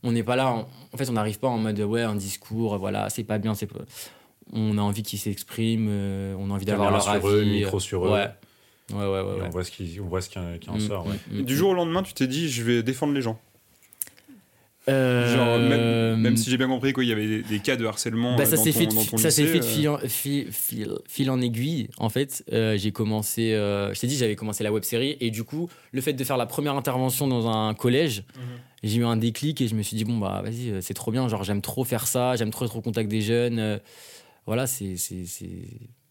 on n'est pas là, on- en fait, on n'arrive pas en mode, ouais, un discours, voilà, c'est pas bien, c'est pas... On a envie qu'ils s'expriment, euh, on a envie d'avoir leur sur avis. eux, micro sur eux. Ouais. Ouais, ouais, ouais. Et ouais. On voit ce qui, on voit ce qui, en- qui en Mm, sort. ouais. mm, mm. Du jour au lendemain, tu t'es dit, je vais défendre les gens. Euh, Genre, même, même si j'ai bien compris qu'il y avait des, des cas de harcèlement Bah, euh, ça s'est fait, ton ça lycée, fait de fil en, fil, fil- fil en aiguille. En fait, Euh, j'ai commencé, euh, je t'ai dit, j'avais commencé la web série et du coup, le fait de faire la première intervention dans un collège, Mhm. j'ai eu un déclic et je me suis dit bon bah vas-y, c'est trop bien. Genre j'aime trop faire ça, j'aime trop être au contact des jeunes. euh, voilà, c'est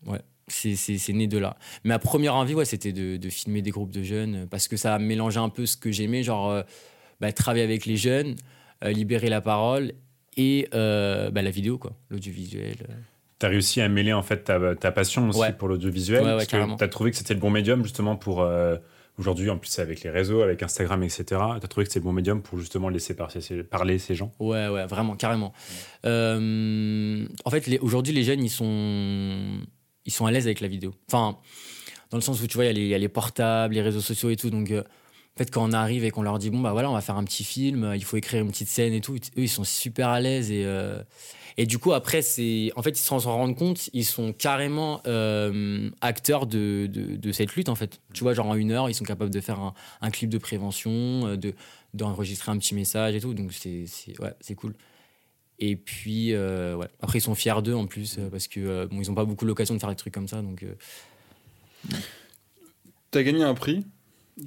ouais. C'est, né de là. Ma première envie, ouais, c'était de, de filmer des groupes de jeunes parce que ça mélangeait un peu ce que j'aimais, genre euh, bah, travailler avec les jeunes, libérer la parole et euh, bah, la vidéo, quoi, l'audiovisuel. euh. Tu as réussi à mêler en fait ta, ta passion aussi Ouais. pour l'audiovisuel. Ouais, ouais, parce que carrément. tu as trouvé que c'était le bon médium justement pour. euh, Aujourd'hui, en plus, avec les réseaux, avec Instagram, etc., tu as trouvé que c'était le bon médium pour justement laisser par- parler ces gens? Ouais, ouais, vraiment, carrément. Euh, en fait, aujourd'hui, les jeunes, ils sont, ils sont à l'aise avec la vidéo. Enfin, dans le sens où tu vois, il y a les- il y, a les portables, les réseaux sociaux et tout. Donc, euh, fait, quand on arrive et qu'on leur dit, bon, bah voilà, on va faire un petit film, euh, il faut écrire une petite scène et tout, eux, ils sont super à l'aise. Et, euh, et du coup, après, c'est, en fait, ils s'en rendent compte, ils sont carrément euh, acteurs de, de, cette lutte, en fait. Tu vois, genre en une heure, ils sont capables de faire un, clip de prévention, de, d'enregistrer un petit message et tout. Donc, c'est, ouais, cool. Et puis, ouais. après, ils sont fiers d'eux en plus, parce que bon, ils n'ont pas beaucoup l'occasion de faire des trucs comme ça. Donc, T'as gagné un prix,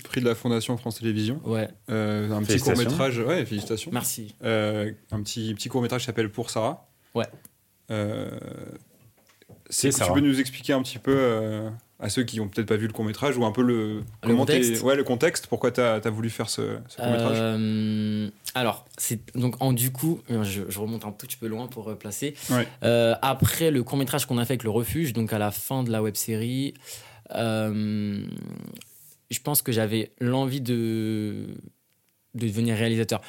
prix de la Fondation France Télévisions. Ouais. Euh, un petit court métrage, ouais, félicitations. Merci. Euh, un petit, petit court métrage qui s'appelle Pour Sarah. Ouais. Euh, C'est tu peux nous expliquer un petit peu euh, à ceux qui ont peut-être pas vu le court métrage ou un peu le, comment contexte ouais, le contexte, pourquoi t'as as voulu faire ce, ce court métrage Euh, alors, c'est donc en du coup, je, je remonte un tout petit peu loin pour placer. Ouais. Euh, après le court métrage qu'on a fait avec le refuge, donc à la fin de la web série, euh, je pense que j'avais l'envie de de devenir réalisateur.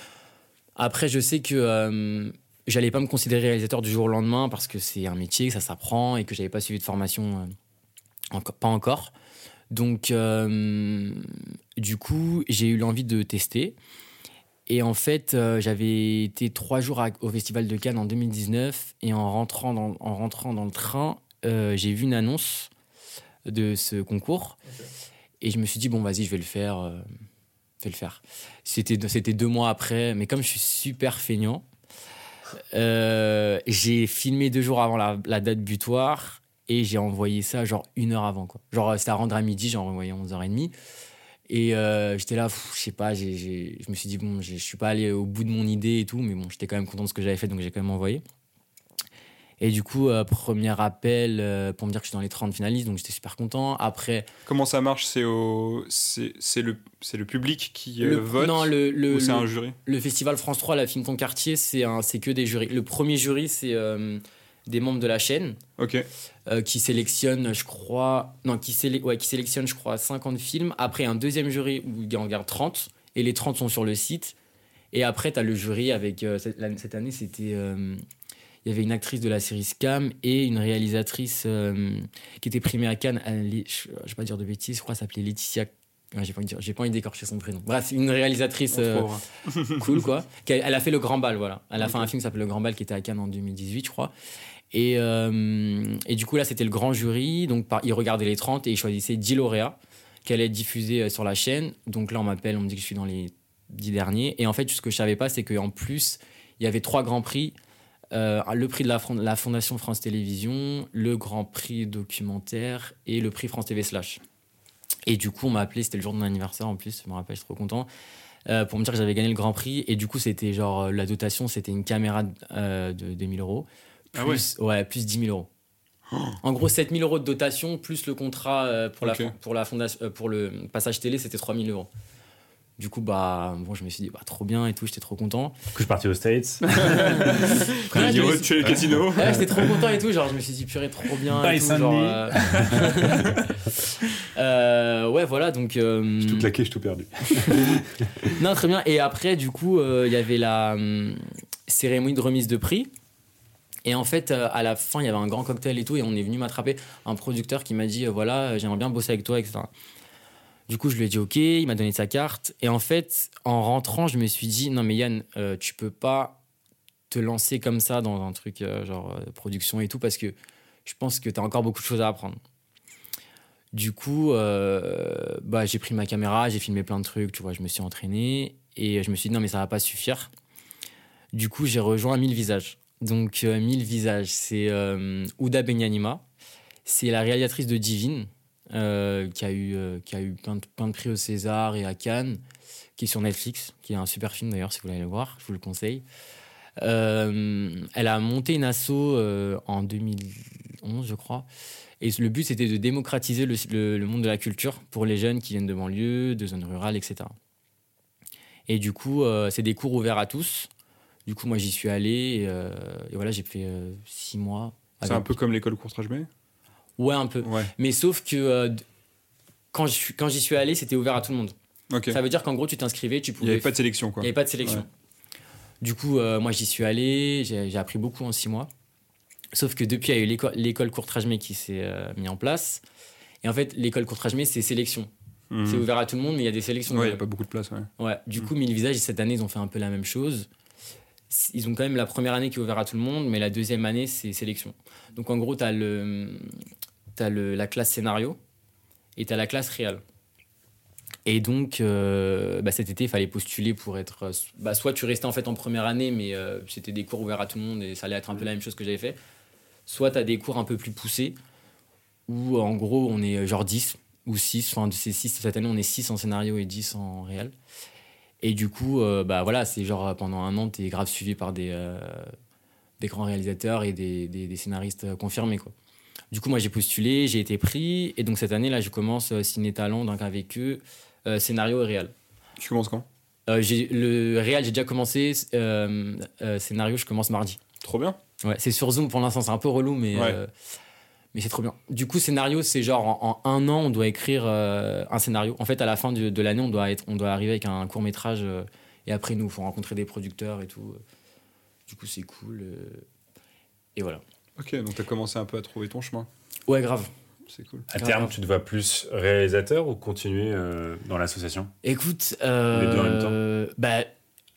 Après, je sais que euh, j'allais pas me considérer réalisateur du jour au lendemain parce que c'est un métier, que ça s'apprend et que j'avais pas suivi de formation, euh, encore- pas encore. Donc, euh, du coup, j'ai eu l'envie de tester. Et en fait, euh, j'avais été trois jours au Festival de Cannes en 2019. Et en rentrant dans, en rentrant dans le train, j'ai vu une annonce de ce concours. Et je me suis dit, bon, vas-y, je vais le faire. euh, je vais le faire. C'était c'était deux mois après. Mais comme je suis super feignant, euh, j'ai filmé deux jours avant la, date butoir. Et j'ai envoyé ça genre une heure avant. Quoi. Genre, c'était à rendre à midi, j'ai envoyé à 11h30. Et euh, j'étais là, je sais pas, je me suis dit, bon, je suis pas allé au bout de mon idée et tout, mais bon, j'étais quand même content de ce que j'avais fait, donc j'ai quand même envoyé. Et du coup, euh, premier appel euh, pour me dire que je suis dans les 30 finalistes, donc j'étais super content. Après, Comment ça marche? C'est au c'est c'est le public qui euh, le, vote non, le, le, c'est un jury? le festival France 3, la film ton quartier, c'est un- que des jurys. Le premier jury, c'est euh, des membres de la chaîne Ok. qui sélectionnent, je crois, non, qui, ouais, qui sélectionnent, je crois, 50 films. Après, un deuxième jury où il en regarde 30, et les 30 sont sur le site. Et après, tu as le jury avec, cette, année, c'était, il y avait une actrice de la série Scam et une réalisatrice euh, qui était primée à Cannes, je, je vais pas dire de bêtises, je crois, s'appelait Laetitia. Ouais, j'ai pas envie de dire- j'ai pas envie d'écorcher son prénom. Bref, une réalisatrice euh, *laughs* cool quoi. *laughs* Elle a fait le Grand Bal, voilà. Elle a fait un film qui s'appelle Le Grand Bal qui était à Cannes en 2018, je crois. Et, euh, et du coup, là, c'était le grand jury. Donc, par, ils regardaient les 30 et ils choisissaient 10 lauréats qui allaient être diffusés sur la chaîne. Donc là, on m'appelle, on me dit que je suis dans les 10 derniers. Et en fait, ce que je savais pas, c'est qu'en plus, il y avait trois grands prix. Euh, le prix de la, Fondation France Télévisions, le Grand Prix documentaire et le prix France TV Slash. Et du coup, on m'a appelé, c'était le jour de mon anniversaire en plus, je me rappelle, je suis trop content. euh, pour me dire que j'avais gagné le Grand Prix. Et du coup, c'était genre, euh, la dotation, c'était une caméra euh, de 2000 euros. Ah Plus, ouais. plus 10 000 euros. En gros, 7 000 euros de dotation, plus le contrat pour, la, pour, la fondation, pour le passage télé, c'était 3 000 euros. Du coup, bah, bon, je me suis dit, bah, trop bien et tout, j'étais trop content. Du coup, je suis parti aux States. *laughs* Va suis- tuer le casino. Ouais, j'étais trop content et tout, genre je me suis dit purée trop bien et Bye, tout, genre, euh, *laughs* euh, ouais voilà donc euh, J'ai tout claqué, j'ai tout perdu. *laughs* non très bien et après du coup euh, il y avait la hum, cérémonie de remise de prix et en fait euh, à la fin il y avait un grand cocktail et tout et on est venu m'attraper un producteur qui m'a dit euh, voilà j'aimerais bien bosser avec toi etc du coup je lui ai dit ok il m'a donné sa carte et en fait en rentrant je me suis dit non mais Yann euh, tu peux pas te lancer comme ça dans un truc euh, genre euh, production et tout parce que je pense que tu as encore beaucoup de choses à apprendre. Du coup, euh, bah, j'ai pris ma caméra, j'ai filmé plein de trucs, tu vois, je me suis entraîné et je me suis dit non mais ça va pas suffire. Du coup, j'ai rejoint 1000 visages. Donc euh, 1000 visages, c'est Ouda Benyanima, c'est la réalisatrice de Divine euh, qui a eu euh, qui a eu plein de, plein de prix au César et à Cannes, qui est sur Netflix, qui est un super film d'ailleurs si vous voulez aller le voir, je vous le conseille. Euh, elle a monté une asso en 2011, je crois. Et le but, c'était de démocratiser le, le- le monde de la culture pour les jeunes qui viennent de banlieue, de zones rurales, etc. Et du coup, c'est des cours ouverts à tous. Du coup, moi, j'y suis allé. Et, et voilà, j'ai fait six mois. C'est un peu comme l'école courtrage mais Ouais, un peu. Ouais. Mais sauf que euh, quand je suis- quand j'y suis allé, c'était ouvert à tout le monde. Ça veut dire qu'en gros, tu t'inscrivais, tu Il pouvais. n'y avait pas de sélection quoi. Il n'y avait pas de sélection. Ouais. Du coup, euh, moi, j'y suis allé, j'ai appris beaucoup en six mois. Sauf que depuis, il y a eu l'éco- l'école Courtrajmé qui s'est euh, mis en place. Et en fait, l'école Courtrajmé, c'est sélection. Mhm. C'est ouvert à tout le monde, mais il y a des sélections. Ouais, il n'y a pas beaucoup de place. Ouais. Ouais, du coup, Mille Visages, cette année, ils ont fait un peu la même chose. Ils ont quand même la première année qui est ouverte à tout le monde, mais la deuxième année, c'est sélection. Donc, en gros, tu as, le, t'as le, la classe scénario et tu as la classe réal. Et donc, euh, bah, cet été, il fallait postuler pour être. euh, bah, soit tu restais en fait en première année, mais euh, c'était des cours ouverts à tout le monde et ça allait être un peu la même chose que j'avais fait. Soit tu as des cours un peu plus poussés, où en gros, on est genre 10 ou 6. Enfin, c'est 6 cette année, on est 6 en scénario et 10 en réel. Et du coup, bah voilà, c'est genre pendant un an, tu es grave suivi par des, des grands réalisateurs et des, des- des scénaristes confirmés. Quoi. Du coup, moi, j'ai postulé, j'ai été pris. Et donc, cette année, là, je commence euh, Ciné Talent, donc avec eux, euh, scénario et réel. Tu commences quand? Euh, le réel, j'ai déjà commencé. scénario, je commence mardi. Trop bien. Ouais, c'est sur Zoom pour l'instant, c'est un peu relou, mais, Ouais. euh, mais c'est trop bien. Du coup, scénario, c'est genre en, en un an, on doit écrire euh, un scénario. En fait, à la fin de, de l'année, on, doit être- on doit arriver avec un court métrage euh, et après, nous, il faut rencontrer des producteurs et tout. Du coup, c'est cool. et voilà. Ok, donc tu as commencé un peu à trouver ton chemin. Ouais, grave. C'est cool. À terme, tu te vois plus réalisateur ou continuer euh, dans l'association? Écoute, euh, Les deux en même temps. bah,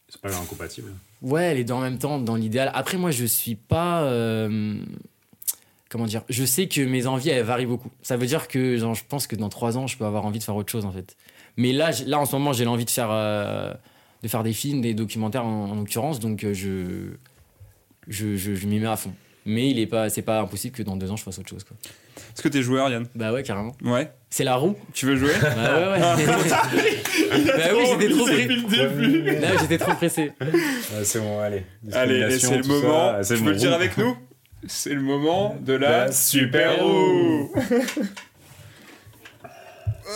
C'est pas incompatible. Ouais, les deux en même temps, dans l'idéal. Après, moi, je suis pas. euh, comment dire Je sais que mes envies, elles varient beaucoup. Ça veut dire que genre, je pense que dans trois ans, je peux avoir envie de faire autre chose, en fait. Mais là, là en ce moment, j'ai l'envie de faire, euh, de faire des films, des documentaires en, en l'occurrence, donc euh, je, je, je, je m'y mets à fond. Mais il est pas, c'est pas impossible que dans deux ans, je fasse autre chose. Quoi. Est-ce que t'es joueur, Yann? Bah ouais, carrément. Ouais. C'est la roue Tu veux jouer? Bah ouais, ouais. *laughs* bah oui, j'étais trop pressé. Là, j'étais trop pressé. c'est bon, allez. Allez, c'est le moment. ça, c'est tu veux le dire avec nous? C'est le moment de la, La super roue. *laughs*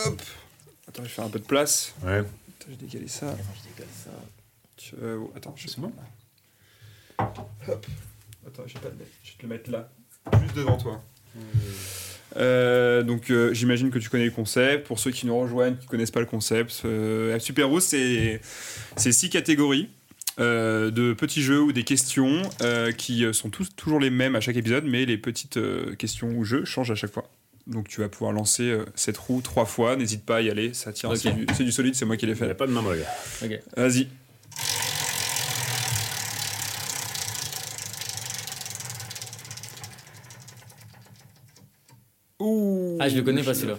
Hop. Attends, je vais faire un peu de place. Ouais. Attends, je vais décaler ça. Tu- euh, oh, attends, je sais bon? Hop. Attends, je vais, pas le mettre. je vais te le mettre là, juste devant toi. Euh, donc euh, j'imagine que tu connais le concept. Pour ceux qui nous rejoignent, qui connaissent pas le concept, euh, Super Rose, c'est c'est six catégories euh, de petits jeux ou des questions euh, qui sont tous toujours les mêmes à chaque épisode, mais les petites euh, questions ou jeux changent à chaque fois. Donc tu vas pouvoir lancer euh, cette roue trois fois. N'hésite pas à y aller. Ça tient. C'est du, c'est du solide. C'est moi qui l'ai Il n'y a fait. pas de main molle. Ok. Vas-y. Ah, je le connais pas celui-là.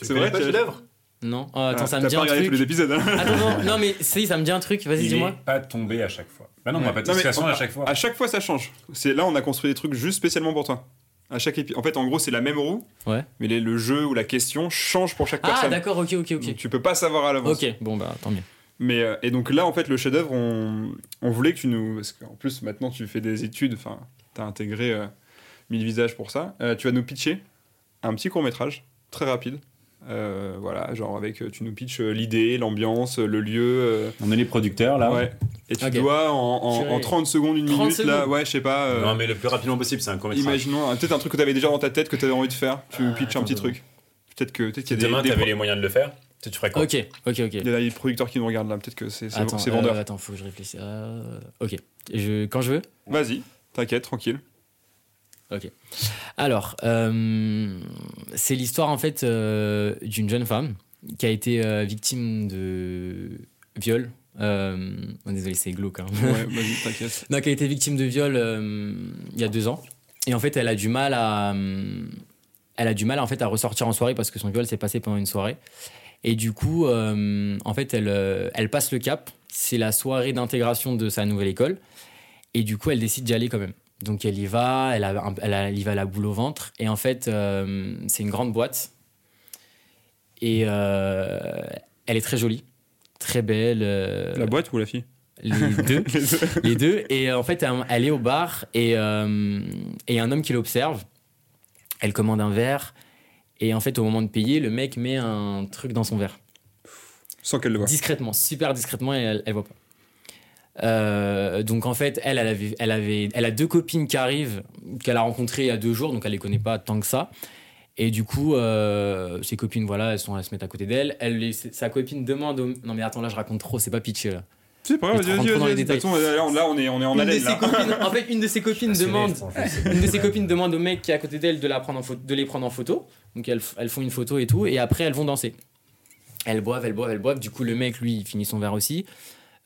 C'est vrai, tu l'as Non. Ah, attends, Ah, ça me t'as dit pas un regardé truc. tous les épisodes. hein. Attends, non, non, mais si, ça me dit un truc. Vas-y, Il dis-moi. pas tombé à chaque fois. Bah non, on Ouais. va pas de situation on- à chaque fois. À chaque fois, ça change. C'est là, on a construit des trucs juste spécialement pour toi. À chaque épi- En fait, en gros, c'est la même roue, Ouais. mais les- le jeu ou la question change pour chaque Ah, personne. d'accord, ok, ok, ok. Donc, tu peux pas savoir à l'avance. Ok, bon, bah, tant mieux. Mais, euh, et donc là, en fait, le chef-d'œuvre, on, on voulait que tu nous. Parce qu'en plus, maintenant, tu fais des études, enfin, tu as intégré euh, Mille Visages pour ça. Euh, tu vas nous pitcher un petit court-métrage, très rapide. Euh, voilà, genre avec. euh, Tu nous pitches euh, l'idée, l'ambiance, le lieu. euh, On est les producteurs là. ouais. Et tu dois, en, en- Purée. en 30 secondes, une 30 minute, là, ouais, je sais pas. euh, Non, mais le plus rapidement possible, c'est un court métrage. Imaginons peut-être un truc que tu avais déjà dans ta tête que tu avais envie de faire. Tu Ah, pitches un petit truc. Peut-être que peut-être Si qu'il y a demain, des, des t'avais les moyens de le faire, tu tu ferais quoi? Ok, ok, ok. il y a des producteurs qui nous regardent là. Peut-être que c'est vendeur. euh, attends, faut que je réfléchisse. Euh, ok, je, quand je veux? Vas-y, t'inquiète, tranquille. Alors, euh, c'est l'histoire en fait euh, d'une jeune femme qui a été euh, victime de viol. Oh, désolé, c'est glauque. hein. Ouais, vas-y, t'inquiète. *laughs* Donc, elle a été victime de viol il y a deux ans. Et en fait, elle a du mal à, elle a du mal en fait à ressortir en soirée parce que son viol s'est passé pendant une soirée. Et du coup, en fait, elle, elle passe le cap. C'est la soirée d'intégration de sa nouvelle école. Et du coup, elle décide d'y aller quand même. Donc, elle y va. Elle, a, elle, a- elle y va la boule au ventre. Et en fait, euh, c'est une grande boîte. Et euh, elle est très jolie, très belle. euh, La boîte ou la fille? *laughs* les deux les deux. Et en fait, elle- est au bar et euh, et un homme qui l'observe. Elle commande un verre. Et en fait, au moment de payer, le mec met un truc dans son verre. Sans qu'elle le voie. Discrètement, super discrètement, et elle, elle voit pas. Euh, donc en fait, elle, elle, avait, elle, avait, elle a deux copines qui arrivent, qu'elle a rencontrées il y a deux jours, donc elle les connaît pas tant que ça. Et du coup, euh, ses copines, voilà, elles, sont, elles se mettent à côté d'elle. Elle, les- sa copine demande au... Non mais attends, là je raconte trop, c'est pas pitché là. C'est pas grave, Mais vas-y, vas-y, dans les vas-y. De toute façon, là, on- là, on est, on est en Une de haleine. ses là. copines, en fait, une de ses copines demande, une de ses copines demande au mec qui est à côté d'elle de, la prendre en photo, de les prendre en photo. Donc elles, elles font une photo et tout, et après elles vont danser. Elles boivent, elles boivent, elles boivent. Du coup, le mec, lui, il finit son verre aussi.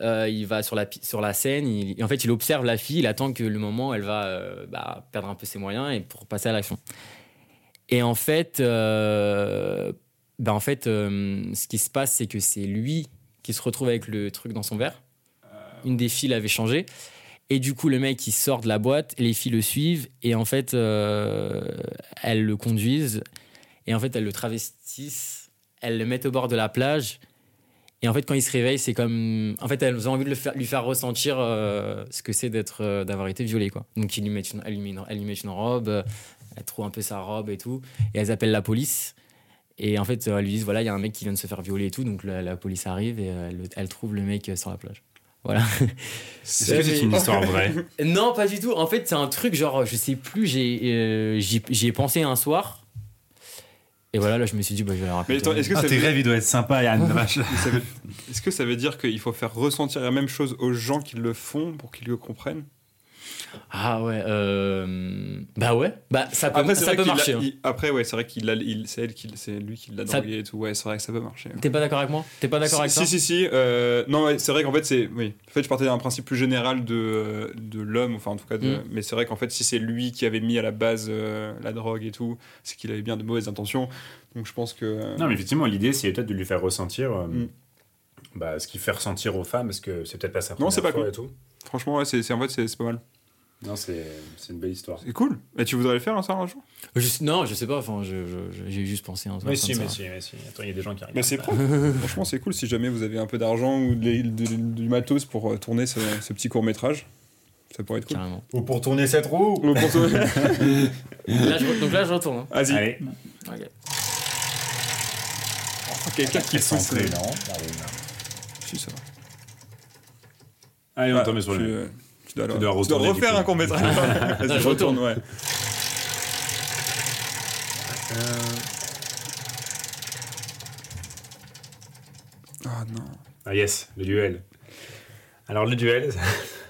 Euh, il va sur la, sur la scène. il- en fait, il observe la fille. Il attend que le moment où elle va euh, bah, perdre un peu ses moyens et pour passer à l'action. Et en fait, euh, bah, en fait euh, ce qui se passe, c'est que c'est lui qui se retrouve avec le truc dans son verre. Une des filles l'avait changé. Et du coup, le mec, il sort de la boîte, les filles le suivent, et en fait, elles le conduisent, et en fait, elles le travestissent, elles le mettent au bord de la plage, et en fait, quand il se réveille, c'est comme. En fait, elles ont envie de le faire, lui faire ressentir euh, ce que c'est d'être, euh, d'avoir été violé, quoi. Donc, ils lui mettent une, elles, lui mettent une, lui robe, euh, elle trouve un peu sa robe et tout, et elles appellent la police. Et en fait, euh, elles lui disent voilà, il y a un mec qui vient de se faire violer et tout, donc la, la police arrive et euh, elle, elle trouve le mec sur la plage. Voilà. *laughs* Est-ce que c'est une histoire vraie? Non, pas du tout. En fait, c'est un truc genre, je sais plus, j'ai, euh, j'y j'y ai pensé un soir. Et voilà, là, je me suis dit, bah, je vais la raconter. Mais est-ce que Ah, ça tes veut- rêves, ils doivent être sympas, Yann. *laughs* vache. Veut- Est-ce que ça veut dire qu'il faut faire ressentir la même chose aux gens qui le font pour qu'ils le comprennent? Ah ouais, euh... bah ouais, bah ça peut, c'est ça peut marcher. hein. il- Après, ouais, c'est vrai qu'il il, c'est elle qui, c'est lui qui l'a Ça- drogué et tout. Ouais, c'est vrai que ça peut marcher. T'es pas d'accord avec moi? T'es pas d'accord avec si, ça? Si, si, euh, non, ouais, c'est vrai qu'en fait, c'est. Oui. En fait, je partais d'un principe plus général de, de l'homme, enfin, en tout cas, de, Mm. mais c'est vrai qu'en fait, si c'est lui qui avait mis à la base euh, la drogue et tout, c'est qu'il avait bien de mauvaises intentions. Donc, je pense que. Non, mais effectivement, l'idée, c'est peut-être de lui faire ressentir euh, Mm. bah, ce qu'il fait ressentir aux femmes, parce que c'est peut-être pas sa Non, première c'est pas fois cool. et tout. Franchement, ouais, c'est, en fait, c'est pas mal. Non, c'est c'est une belle histoire. C'est cool. Et tu voudrais le faire, hein, ça, un jour? Je- Non, je sais pas, enfin, j'ai juste pensé Mais si, mais si, mais si. Attends, il y a des gens qui arrivent. Mais c'est propre. *laughs* Franchement, c'est cool si jamais vous avez un peu d'argent ou de- de- du matos pour euh, tourner ce, ce petit court métrage. Ça pourrait être cool. Carrément. Ou pour tourner cette roue Ou pour tourner- *laughs* Là, je, donc là, je retourne. hein. Vas-y. Allez. Ok. Quelqu'un qui Qui est centré, pousse, euh, non? Si, ça va. Allez, on Ah, tombe sur le. Euh, tu dois, Tu dois alors- tu dois retourner, du refaire un court métrage. *laughs* Vas-y, je retourne. ouais. Ah non. Ah yes, le duel. Alors le duel,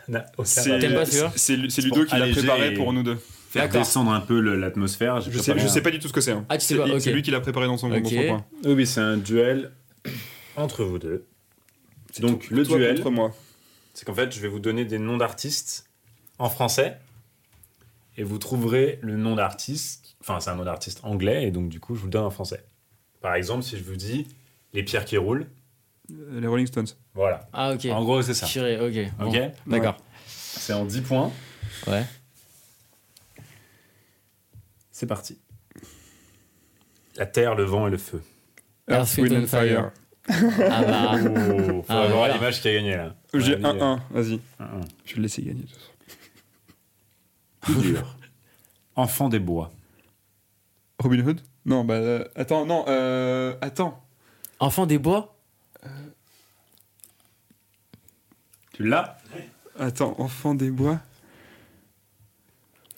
*laughs* C'est Ludo qui l'a préparé et- pour nous deux. faire descendre un peu l'atmosphère. Je sais, je sais pas du tout ce que c'est. hein. Ah, tu sais C'est pas, ok. c'est lui qui l'a préparé dans son, dans Ok. son coin. Oui, oui, c'est un duel entre vous deux. Donc le Toi duel, contre moi. C'est qu'en fait, je vais vous donner des noms d'artistes en français et vous trouverez le nom d'artiste. Enfin, c'est un nom d'artiste anglais et donc du coup, je vous le donne en français. Par exemple, si je vous dis les pierres qui roulent, Euh, Les Rolling Stones. voilà. Ah, ok. En gros, c'est ça. Tiré, ok. bon. Ok D'accord. C'est en 10 points. Ouais. C'est parti. La terre, le vent et le feu. Earth, Wind and Fire. Ah bah. Oh, faut Ah, avoir voilà. l'image qui a gagné là. J'ai Ouais, 1-1, vas-y. 1-1. Je vais le laisser gagner. de toute façon. Plus *laughs* dur. Enfant des bois. Robin Hood? Non, bah. euh, attends, non, euh. Attends. Enfant des bois? Tu l'as? Attends, Enfant des bois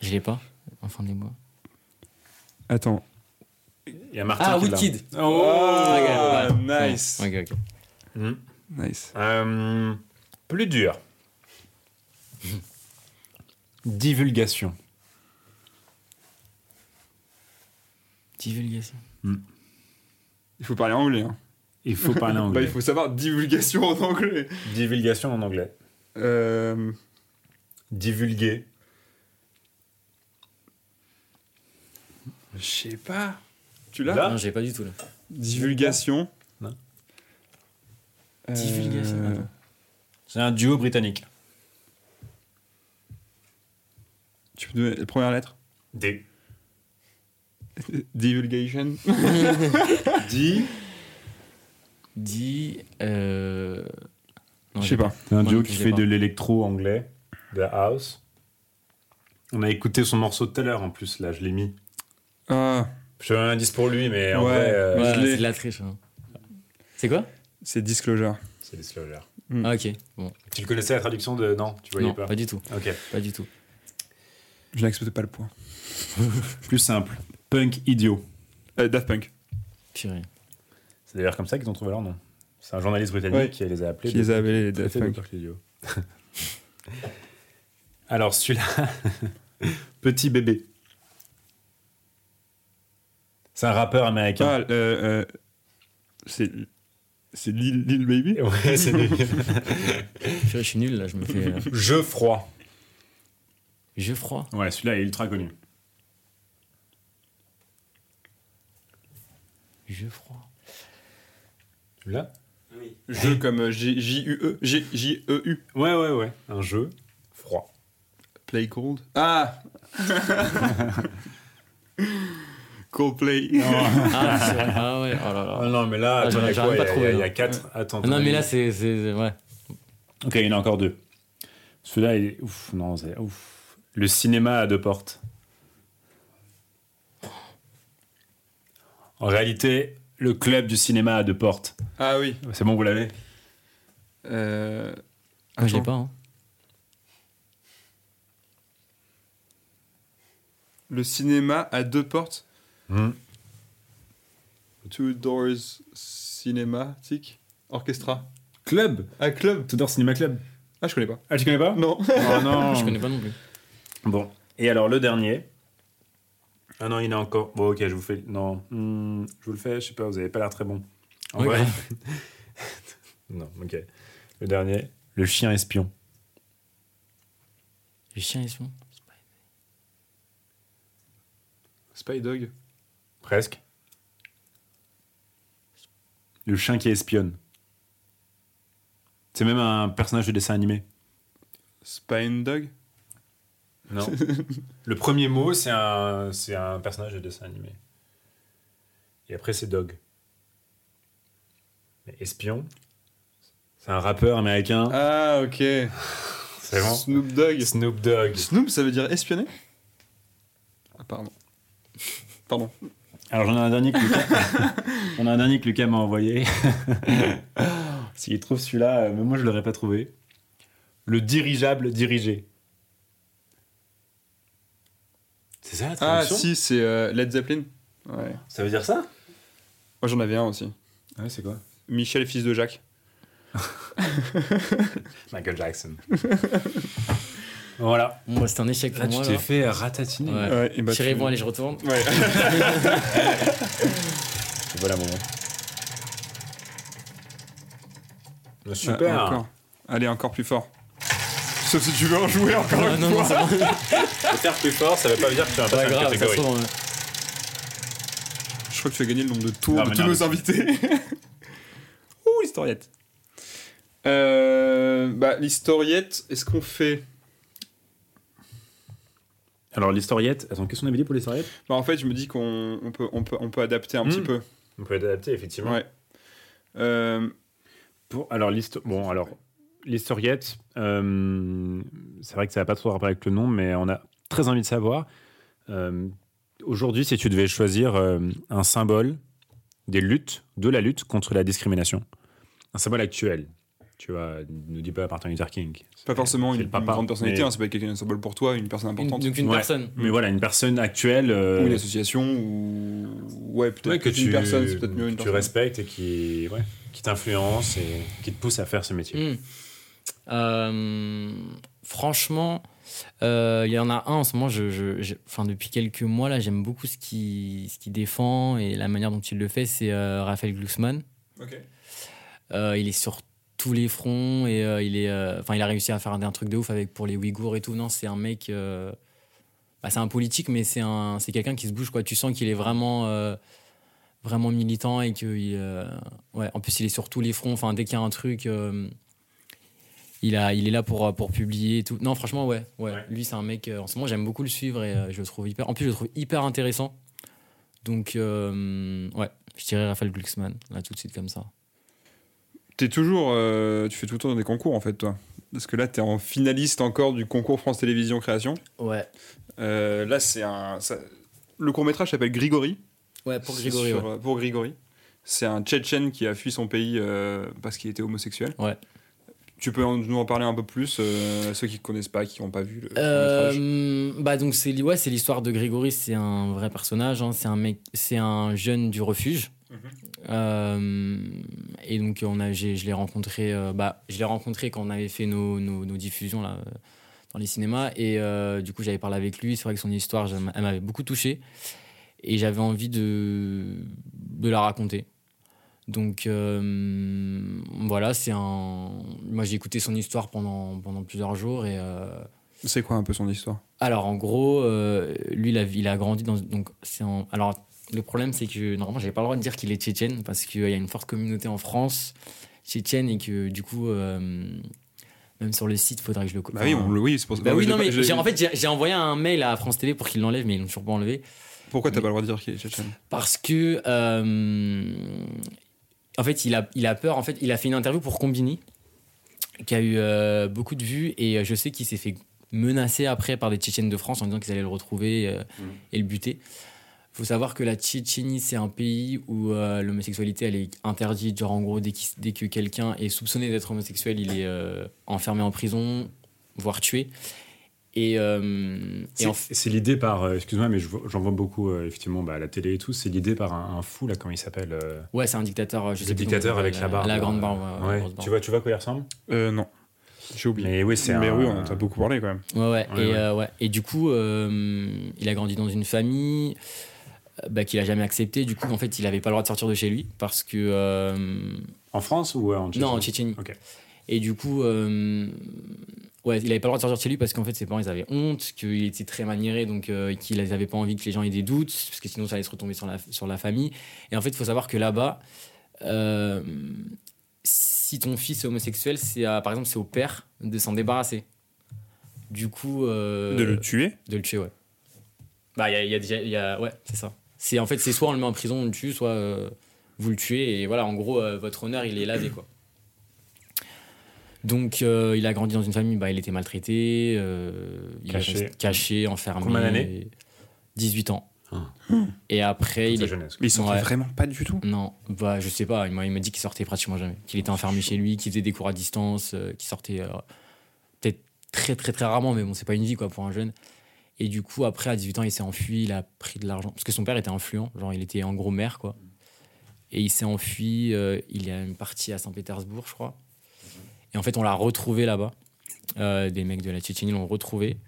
Je l'ai pas. Enfant des bois. Attends. Il y a Martin Ah, qui. Wicked Oh Ah, Ok, ouais. nice. Ok, ok. Hmm. Nice. Euh, Plus dur. *laughs* Divulgation. Divulgation. Il faut parler anglais. Hein. Il faut parler *laughs* Bah, anglais. il faut savoir divulgation en anglais. Divulgation en anglais. Euh. Divulguer. Je sais pas. Tu l'as Là Non, j'ai pas du tout là. Divulgation. Non. Euh, Divulgation, attends. C'est un duo britannique. Tu peux donner la première lettre D. *laughs* Divulgation. *laughs* Di. Di. Euh... non, Je j'ai sais pas. C'est un duo qui fait de l'électro anglais, de la house. On a écouté son morceau tout à l'heure en plus, là, je l'ai mis. Ah, Je fais un indice pour lui, mais en Ouais. vrai, euh, Ouais, c'est de la triche. hein. C'est quoi? C'est Disclosure. c'est Disclosure. Ah, ok. Bon. Tu le connaissais la traduction de. Non, tu voyais Non, pas. pas du tout. Ok. Pas du tout. Je n'accepte pas le point. *laughs* Plus simple. Punk idiot. Euh, Daft Punk. Purée. C'est d'ailleurs comme ça qu'ils ont trouvé leur nom. C'est un journaliste britannique Ouais. qui les a appelés. Qui les a appelés les Daft. Punk idiot. *laughs* Alors celui-là, *laughs* petit bébé. C'est un rappeur américain. Ah, euh, euh, c'est. C'est Lil, Lil Baby? Ouais, c'est. Purée, *laughs* je suis nul là, je me fais. euh, Jeu froid. Jeu froid? Ouais, celui-là est ultra connu. Jeu froid. Celui-là Jeu comme J- J-U-E. J- J-E-U. Ouais, ouais, ouais. Un jeu froid. Play Cold. Ah *laughs* Coldplay. Ah. Ah ouais, oh là là. Ah non, mais là, Ah, attends, il y a quoi pas Il y a- trouvé, Il y a hein. 4. Attends. non, mais là, c'est. c'est- Ouais. Ok, il y en a encore deux. Celui-là, il est. Ouf, non, c'est. Ouf. Le cinéma à deux portes. En réalité, le club du cinéma à deux portes. Ah oui. C'est bon, vous l'avez? Euh... Moi, je l'ai pas. Hein. Le cinéma à deux portes? Hmm. Two Doors Cinématique Orchestra. Club Ah, club Tudor Cinéma Club. Ah, je connais pas. Ah, tu connais pas? Non. Oh non *laughs* Je connais pas non plus. Bon. Et alors, le dernier? Ah non, il y en a encore. Bon, ok, je vous fais. Non. Hmm, je vous le fais, je sais pas, vous avez pas l'air très bon. En vrai. *laughs* non, ok. Le dernier. Le chien espion. Les chiens, ils sont. Spy Dog. Presque. Le chien qui espionne. C'est même un personnage de dessin animé. Spine Dog Non. *laughs* le premier mot, c'est un, c'est un personnage de dessin animé. Et après, c'est Dog. Mais espion, c'est un rappeur américain. Ah, ok. *laughs* c'est bon Snoop Dogg. Snoop Dogg. Snoop, ça veut dire espionner? Ah, pardon. *laughs* Pardon. Alors j'en ai un dernier que Lucas, *laughs* j'en ai un dernier que Lucas m'a envoyé. *laughs* S'il trouve celui-là, euh, mais moi je l'aurais pas trouvé. Le dirigeable dirigé. C'est ça la Ah, si, c'est euh, Led Zeppelin. Ouais. Ça veut dire ça? Moi, j'en avais un aussi. Ouais, c'est quoi? Michel, fils de Jacques. *laughs* Michael Jackson. Voilà. Bon, bah, c'est un échec pour Là, moi. tu t'es fait ratatiner. Ouais. Ouais, et bah, Chérie, tu- bon, allez, je retourne. Ouais. Voilà mon moment. Ah, Super. encore. Allez, encore plus fort. Sauf si tu veux en jouer encore Ah, une non, non, fois. faire plus fort, ça veut pas dire que tu vas Pas passer une grave, catégorie. euh, Je crois que tu as gagné le nombre de tours Non, de tous non, nos invités. *laughs* Ouh, l'historiette. Euh, bah, l'historiette, est-ce qu'on fait... Alors l'historiette, attends, qu'est-ce qu'on avait dit pour l'historiette Bah, en fait, je me dis qu'on on peut, on peut, on peut adapter un petit Hmm. peu. On peut adapter effectivement. Ouais. Euh, Pour, alors, bon, alors, l'historiette, euh, c'est vrai que ça n'a pas trop rapport avec le nom, mais on a très envie de savoir. euh, Aujourd'hui, si tu devais choisir euh, un symbole des luttes, de la lutte contre la discrimination, un symbole actuel, tu vois, ne dis pas Martin Luther King. pas forcément c'est une, papa, une grande personnalité, mais- hein, ça peut être quelqu'un un symbole pour toi, une personne importante. donc une Ouais, personne. Mais voilà, une personne actuelle. euh, Ou une association, ou. Ouais, peut-être ouais, que une tu, personne, c'est peut-être mieux une que tu personne. respectes et qui, ouais, qui t'influence et qui te pousse à faire ce métier. Hmm. Euh, franchement, euh, il y en a un en ce moment, je, je- je- enfin, depuis quelques mois, là, j'aime beaucoup ce qu'il ce qu'il défend et la manière dont il le fait, c'est euh, Raphaël Glucksmann. Ok. Euh, il est sur tous les fronts et euh, il, est, euh, enfin, il a réussi à faire un truc de ouf avec, pour les Ouïghours et tout. Non, c'est un mec. euh, bah, c'est un politique, mais c'est un, c'est quelqu'un qui se bouge. Quoi. Tu sens qu'il est vraiment, vraiment militant et euh, ouais, en plus, il est sur tous les fronts. Enfin, dès qu'il y a un truc. il, a, il est là pour, pour publier et tout. Non, franchement, ouais. ouais. Ouais. Lui, c'est un mec. en ce moment, j'aime beaucoup le suivre et je le trouve hyper. En plus, je le trouve hyper intéressant. Donc, ouais, je dirais Raphaël Glucksmann, là, tout de suite, comme ça. T'es toujours. euh, tu fais tout le temps des concours, en fait, toi. Parce que là, t'es en finaliste encore du concours France Télévisions Création. Ouais. Euh, là, c'est un. ça- Le court-métrage s'appelle Grigori. Ouais, pour C'est Grégory. sur, ouais. euh, Pour Grigori. C'est un Tchétchène qui a fui son pays euh, parce qu'il était homosexuel. Ouais. Tu peux en- nous en parler un peu plus, euh, ceux qui ne connaissent pas, qui n'ont pas vu le Euh, bah donc c'est li- ouais, c'est l'histoire de Grégory, c'est un vrai personnage, hein, c'est un mec, c'est un jeune du refuge. Mhm. Euh, et donc on a, je l'ai rencontré, euh, bah je l'ai rencontré quand on avait fait nos, nos, nos diffusions là euh, dans les cinémas et euh, du coup j'avais parlé avec lui. C'est vrai que son histoire, elle m'avait beaucoup touché et j'avais envie de de la raconter. Donc voilà, c'est un. Moi j'ai écouté son histoire pendant pendant plusieurs jours et C'est quoi un peu son histoire? alors en gros, lui il a, il a grandi dans donc c'est alors le problème c'est que normalement j'avais pas le droit de dire qu'il est tchétchène parce qu'il y a une forte communauté en France tchétchène et que du coup euh, même sur le site faudrait que je le Bah oui, on oui, c'est pour ça. Bah oui non mais j'ai- en fait j'ai- j'ai envoyé un mail à France TV pour qu'ils l'enlèvent mais ils l'ont toujours pas enlevé. Pourquoi t'as pas le droit de dire qu'il est tchétchène? Parce que euh, en fait il a, il a peur en fait il a fait une interview pour Combini qui a eu euh, beaucoup de vues et je sais qu'il s'est fait menacer après par des Tchétchènes de France en disant qu'ils allaient le retrouver euh, et le buter faut savoir que la Tchétchénie c'est un pays où euh, l'homosexualité elle est interdite genre en gros dès, qu'il- dès que quelqu'un est soupçonné d'être homosexuel il est euh, enfermé en prison voire tué et, euh, et C'est l'idée par, euh, excuse-moi, mais je j'en vois beaucoup euh, effectivement bah, à la télé et tout. C'est l'idée par un, un fou là, comment il s'appelle euh, ouais c'est un dictateur je sais Le plus dictateur il avec s'appelle, la barbe. la grande barbe ouais, la Ouais. Tu vois, tu vois quoi il ressemble? Euh, non. J'ai oublié. Mais oui, c'est Mais un- oui, on t'a beaucoup parlé quand même. Ouais, ouais. Ouais, et, ouais. euh, ouais. et du coup, euh, il a grandi dans une famille euh, bah, qu'il a jamais acceptée. Du coup, en fait, il avait pas le droit de sortir de chez lui parce que. euh, En France ou euh, en Tchétchénie non, en Tchétchénie. Et du coup, euh, ouais, il avait pas le droit de sortir de chez lui parce qu'en fait, ses parents, ils avaient honte, qu'il était très maniéré, donc euh, qu'ils pas envie que les gens aient des doutes, parce que sinon, ça allait se retomber sur la, sur la famille. Et en fait, il faut savoir que là-bas, si ton fils est homosexuel, c'est par exemple, c'est au père de s'en débarrasser. Du coup. De le tuer? de le tuer, ouais. Bah, il y a, il y a déjà. Y a, ouais, c'est ça. C'est, en fait, c'est soit on le met en prison, on le tue, soit euh, vous le tuez. Et voilà, en gros, euh, votre honneur, il est lavé, quoi. Donc, euh, il a grandi dans une famille, bah, il était maltraité, euh, il Caché. caché, enfermé. Combien d'années 18 ans. Ah. Et après, il est. jeunesse. Il Ouais. fait vraiment pas du tout. Non, bah, je sais pas. Il m'a, il m'a dit qu'il sortait pratiquement jamais. Qu'il était enfermé chez lui, qu'il faisait des cours à distance, euh, qu'il sortait euh, peut-être très, très, très rarement, mais bon, c'est pas une vie, quoi, pour un jeune. Et du coup, après, à 18 ans, il s'est enfui, il a pris de l'argent. Parce que son père était influent, genre, il était en gros maire, quoi. Et il s'est enfui, euh, il est parti à Saint-Pétersbourg, je crois. Et en fait, on l'a retrouvé là-bas. Euh, des mecs de la Tchétchénie l'ont retrouvé.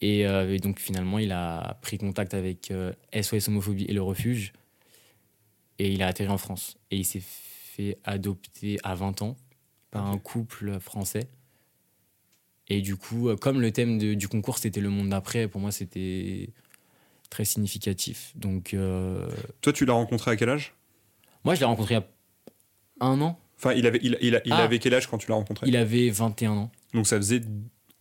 Et, euh, et donc, finalement, il a pris contact avec SOS Homophobie et le refuge. Et il a atterri en France. Et il s'est fait adopter à 20 ans par un couple français. Et du coup, euh, comme le thème de- du concours, c'était le monde d'après, pour moi, c'était très significatif. Donc, euh, Toi, tu l'as rencontré à quel âge? moi, je l'ai rencontré il y a un an. Enfin, il avait, il, il, il Ah. avait quel âge quand tu l'as rencontré? Il avait 21 ans. Donc ça faisait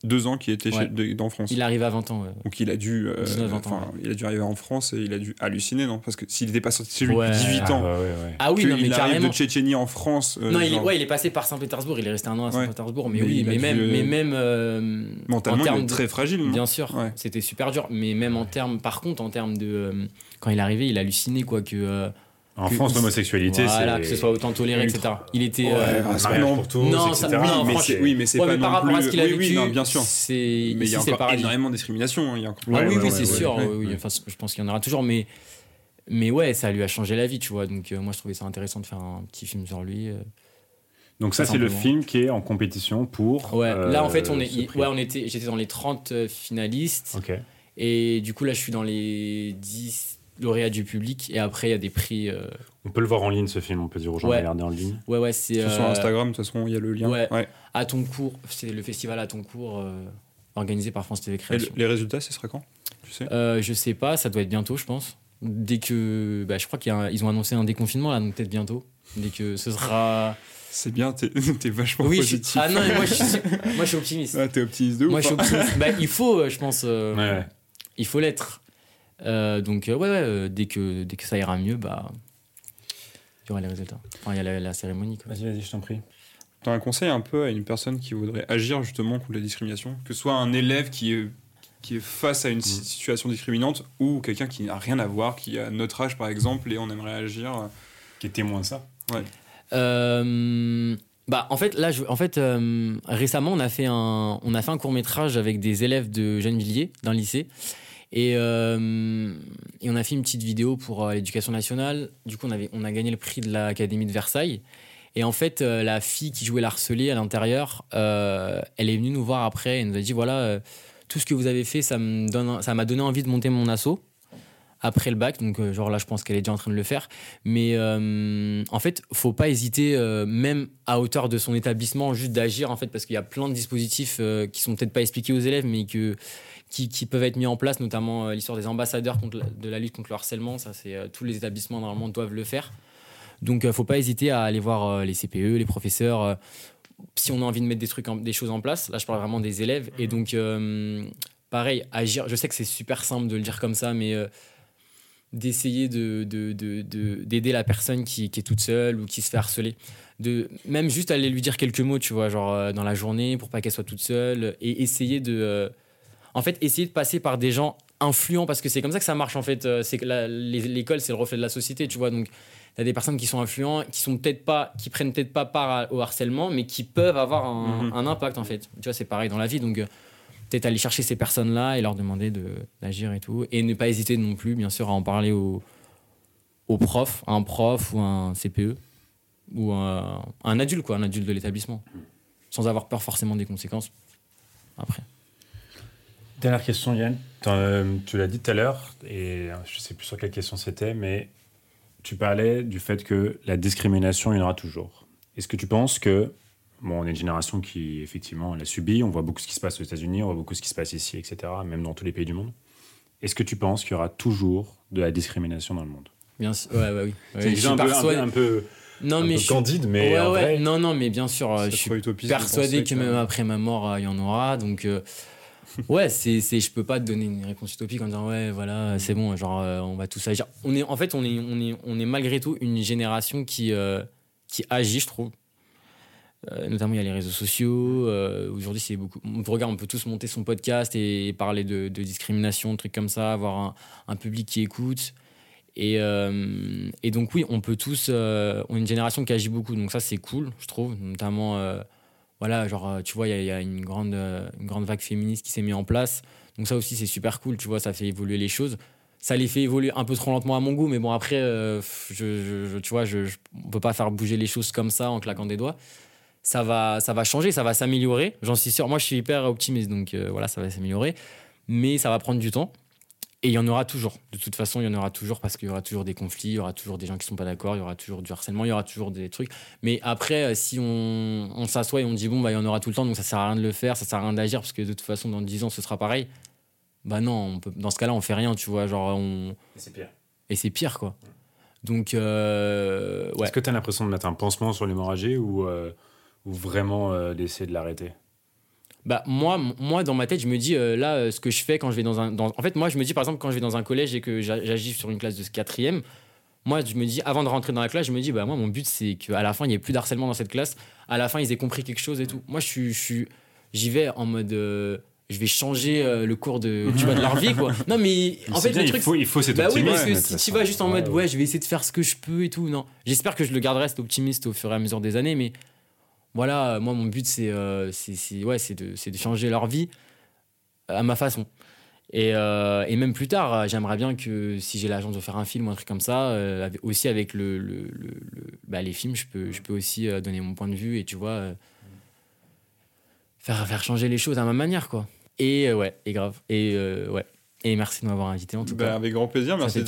deux ans qu'il était Ouais. chez- de- en France. Il arrive à 20 ans. ouais. Donc il a dû, euh, 19, 20 ans, il a dû arriver en France et il a dû halluciner, non? Parce que s'il n'était pas sorti de chez lui Ouais. depuis 18 ans, Ah, ouais, ouais, ouais. Ah oui, non, mais qu'il arrive de Tchétchénie en France, euh, non, il est, genre, ouais, il est passé par Saint-Pétersbourg. Il est resté un an à. Saint-Pétersbourg. Mais, Mais oui, il a mais dû, même, euh, mais même euh, mentalement, en il termes est très fragile. non? Bien sûr, Ouais. c'était super dur. Mais même en termes, par contre, en termes de euh, quand il est arrivé, il hallucinait quoi que. En que- France, l'homosexualité, voilà, c'est. que ce soit autant toléré, etc. Il était. Ouais, euh, mariage non. pour tous, Non, etc. ça- Oui, non, mais oui, mais c'est ouais, pas mais par non rapport plus. à ce qu'il a oui, vécu, oui, non, bien sûr. Mais il y a encore énormément de discrimination. hein, Il y a encore Ah Ouais, oui, oui, ouais, c'est ouais, sûr. Enfin, je pense qu'il y en aura toujours, mais mais ouais, ça lui a changé la vie, tu vois. Donc euh, moi, je trouvais ça intéressant de faire un petit film sur lui. euh. Donc, ça, c'est le film qui est en compétition pour. Ouais, là en fait, euh, on est, ce prix. ouais, on était, j'étais dans les 30 euh, finalistes Ok. et du coup là, je suis dans les 10 lauréats du public et après il y a des prix. euh, On peut le voir en ligne, ce film, on peut dire aux gens Ouais. de regarder en ligne. Ouais, ouais, c'est Sur euh, Instagram, de toute façon, il y a le lien. ouais. Ouais. à ton cours. C'est le festival à ton cours euh, organisé par France TV Et Création. les résultats, ce serait quand Tu sais? Euh, je sais pas, ça doit être bientôt, je pense. Dès que, bah, je crois qu'ils ont annoncé un déconfinement là, donc peut-être bientôt. Dès que ce sera. C'est bien, t'es *laughs* t'es vachement Oui, je suis... positif. ah non, mais moi je suis, *laughs* moi je suis optimiste. Ah, t'es optimiste de ouf. moi je suis hein. optimiste. Bah, il faut, je pense, euh, Ouais, ouais. il faut l'être. Euh, donc euh, ouais, ouais euh, dès que dès que ça ira mieux, bah il y aura les résultats. Enfin, il y a la, la cérémonie. Quoi. Vas-y, vas-y, je t'en prie. T'as un conseil un peu à une personne qui voudrait agir justement contre la discrimination? Que ce soit un élève qui est, qui est face à une si- situation discriminante ou quelqu'un qui n'a rien à voir, qui a notre âge par exemple et on aimerait agir. Qui est témoin de ça. Euh, bah, en fait, là, je- en fait, euh, récemment, on a fait un, on a fait un court métrage avec des élèves de Gennevilliers, d'un lycée, et, euh, et on a fait une petite vidéo pour euh, l'éducation nationale. Du coup, on a gagné le prix de l'Académie de Versailles. Et en fait, euh, la fille qui jouait l'harcelée à l'intérieur, elle est venue nous voir après et nous a dit voilà, tout ce que vous avez fait, ça m'a donné envie de monter mon assaut après le bac. Donc, genre là, je pense qu'elle est déjà en train de le faire. Mais en fait, faut pas hésiter, même à hauteur de son établissement, juste d'agir en fait, parce qu'il y a plein de dispositifs euh, qui sont peut-être pas expliqués aux élèves, mais que qui, peuvent être mis en place, notamment euh, l'histoire des ambassadeurs contre de la lutte contre le harcèlement. Ça, c'est euh, tous les établissements normalement doivent le faire. Donc, euh, faut pas hésiter à aller voir les CPE, les professeurs. si on a envie de mettre des trucs, des choses en place, là, je parle vraiment des élèves. Et donc, pareil, agir. Je sais que c'est super simple de le dire comme ça, mais d'essayer de, de- de- de- d'aider la personne qui, qui est toute seule ou qui se fait harceler. De, même juste aller lui dire quelques mots, tu vois, genre dans la journée pour pas qu'elle soit toute seule et essayer de. En fait, essayer de passer par des gens influents parce que c'est comme ça que ça marche en fait. Euh, C'est l'école, c'est le reflet de la société, tu vois. Donc, il y a des personnes qui sont influents, qui sont peut-être pas, qui prennent peut-être pas part au harcèlement, mais qui peuvent avoir un, Mhm. un impact en fait. Tu vois, c'est pareil dans la vie. Donc, euh, peut-être aller chercher ces personnes-là et leur demander de- d'agir et tout. Et ne pas hésiter non plus, bien sûr, à en parler au, au prof, un prof ou un CPE ou à un adulte, quoi, un adulte de l'établissement, sans avoir peur forcément des conséquences après. Dernière question, Yann. Euh, tu l'as dit tout à l'heure, et euh, je sais plus sur quelle question c'était, mais tu parlais du fait que la discrimination, il y en aura toujours. Est-ce que tu penses que, bon, on est une génération qui, effectivement, l'a subi, on voit beaucoup ce qui se passe aux États-Unis, on voit beaucoup ce qui se passe ici, etc., même dans tous les pays du monde. Est-ce que tu penses qu'il y aura toujours de la discrimination dans le monde? Bien sûr, ouais, ouais, oui. C'est Ouais, je suis un peu, un peu, persuadé- un peu, non, un mais peu je suis- candide, mais Ouais, en ouais, vrai, non, non, mais bien sûr, euh, je suis persuadé que même après ma mort, euh, il y en aura. Donc, euh, ouais, c'est, c'est, je peux pas te donner une réponse utopique en disant ouais, voilà, c'est bon, genre euh, on va tous agir. On est, en fait, on est, on est, on est malgré tout une génération qui, euh, qui agit, je trouve. Euh, notamment, il y a les réseaux sociaux. aujourd'hui, c'est beaucoup. Regarde, on peut tous monter son podcast et, parler de, de discrimination, trucs comme ça, avoir un, un public qui écoute. Et, et donc, oui, on peut tous. on est une génération qui agit beaucoup. Donc, ça, c'est cool, je trouve. Notamment, voilà, genre, euh, tu vois, il y a- une grande, euh, une grande vague féministe qui s'est mise en place. Donc, ça aussi, c'est super cool, tu vois, ça fait évoluer les choses. Ça les fait évoluer un peu trop lentement à mon goût, mais bon, après, euh, je, tu vois, je, je- on peut pas faire bouger les choses comme ça en claquant des doigts. Ça va, ça va changer, ça va s'améliorer, j'en suis sûr. Moi, je suis hyper optimiste, donc voilà, ça va s'améliorer. Mais ça va prendre du temps. Et il y en aura toujours. De toute façon, il y en aura toujours parce qu'il y aura toujours des conflits, il y aura toujours des gens qui sont pas d'accord, il y aura toujours du harcèlement, il y aura toujours des trucs. Mais après, euh, si on, on s'assoit et on dit bon, bah, il y en aura tout le temps, donc ça sert à rien de le faire, ça sert à rien d'agir parce que de toute façon, dans 10 ans, ce sera pareil. Bah non, on peut, dans ce cas-là, on fait rien, tu vois. Genre, on... c'est pire. Et c'est pire, quoi. Donc, euh, ouais. Est-ce que tu as l'impression de mettre un pansement sur l'hémorragie ou, euh, ou vraiment euh, d'essayer de l'arrêter? Bah moi, moi dans ma tête, je me dis euh, là, euh, ce que je fais quand je vais dans un, dans- en fait, moi, je me dis par exemple quand je vais dans un collège et que j'a- j'agis sur une classe de quatrième, moi, je me dis avant de rentrer dans la classe, je me dis bah moi, mon but c'est qu'à la fin, il n'y ait plus d'harcèlement dans cette classe. À la fin, ils aient compris quelque chose et tout. Moi, je suis, je j'y vais en mode. euh, je vais changer le cours de, tu vois, de leur vie, quoi. *laughs* Non, mais en fait, bien, le il truc, faut- il faut cet bah oui, parce que si tu vas juste en mode, Ouais, ouais, je vais essayer de faire ce que je peux et tout, non. J'espère que je le garderai cet optimiste au fur et à mesure des années, mais voilà, moi, mon but, c'est euh, ouais, de, de changer leur vie à ma façon. Et, euh, et même plus tard, euh, j'aimerais bien que si j'ai la chance de faire un film ou un truc comme ça, euh, aussi avec le, le- le- le- bah, les films, je peux, je peux aussi euh, donner mon point de vue et tu vois, euh, faire, faire changer les choses à ma manière, quoi. Et euh, ouais, et grave. Et euh, ouais. Et merci de m'avoir invité en tout Bah, cas. avec grand plaisir, merci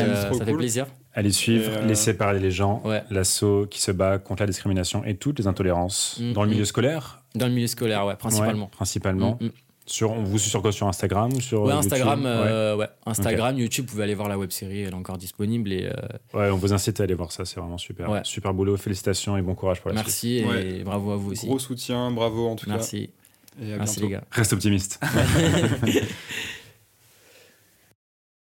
euh, trop ça fait plaisir. Allez suivre, euh, laissez parler les gens, Ouais. l'assaut qui se bat contre la discrimination et toutes les intolérances Mm, dans le milieu mm. scolaire. Dans le milieu scolaire, ouais, principalement. Ouais, principalement. Mm. Sur, on vous suit sur quoi? Sur Instagram ou sur Ouais, euh, Instagram, YouTube? euh, ouais. Instagram, YouTube, vous pouvez aller voir la web série, elle est encore disponible. Et, euh, Ouais, on vous incite à aller voir ça, c'est vraiment super. Ouais. Super boulot, félicitations et bon courage pour la suite. merci et Ouais. bravo à vous aussi. Gros soutien, bravo en tout Merci. cas. Merci bientôt. les gars. Reste optimiste. *laughs*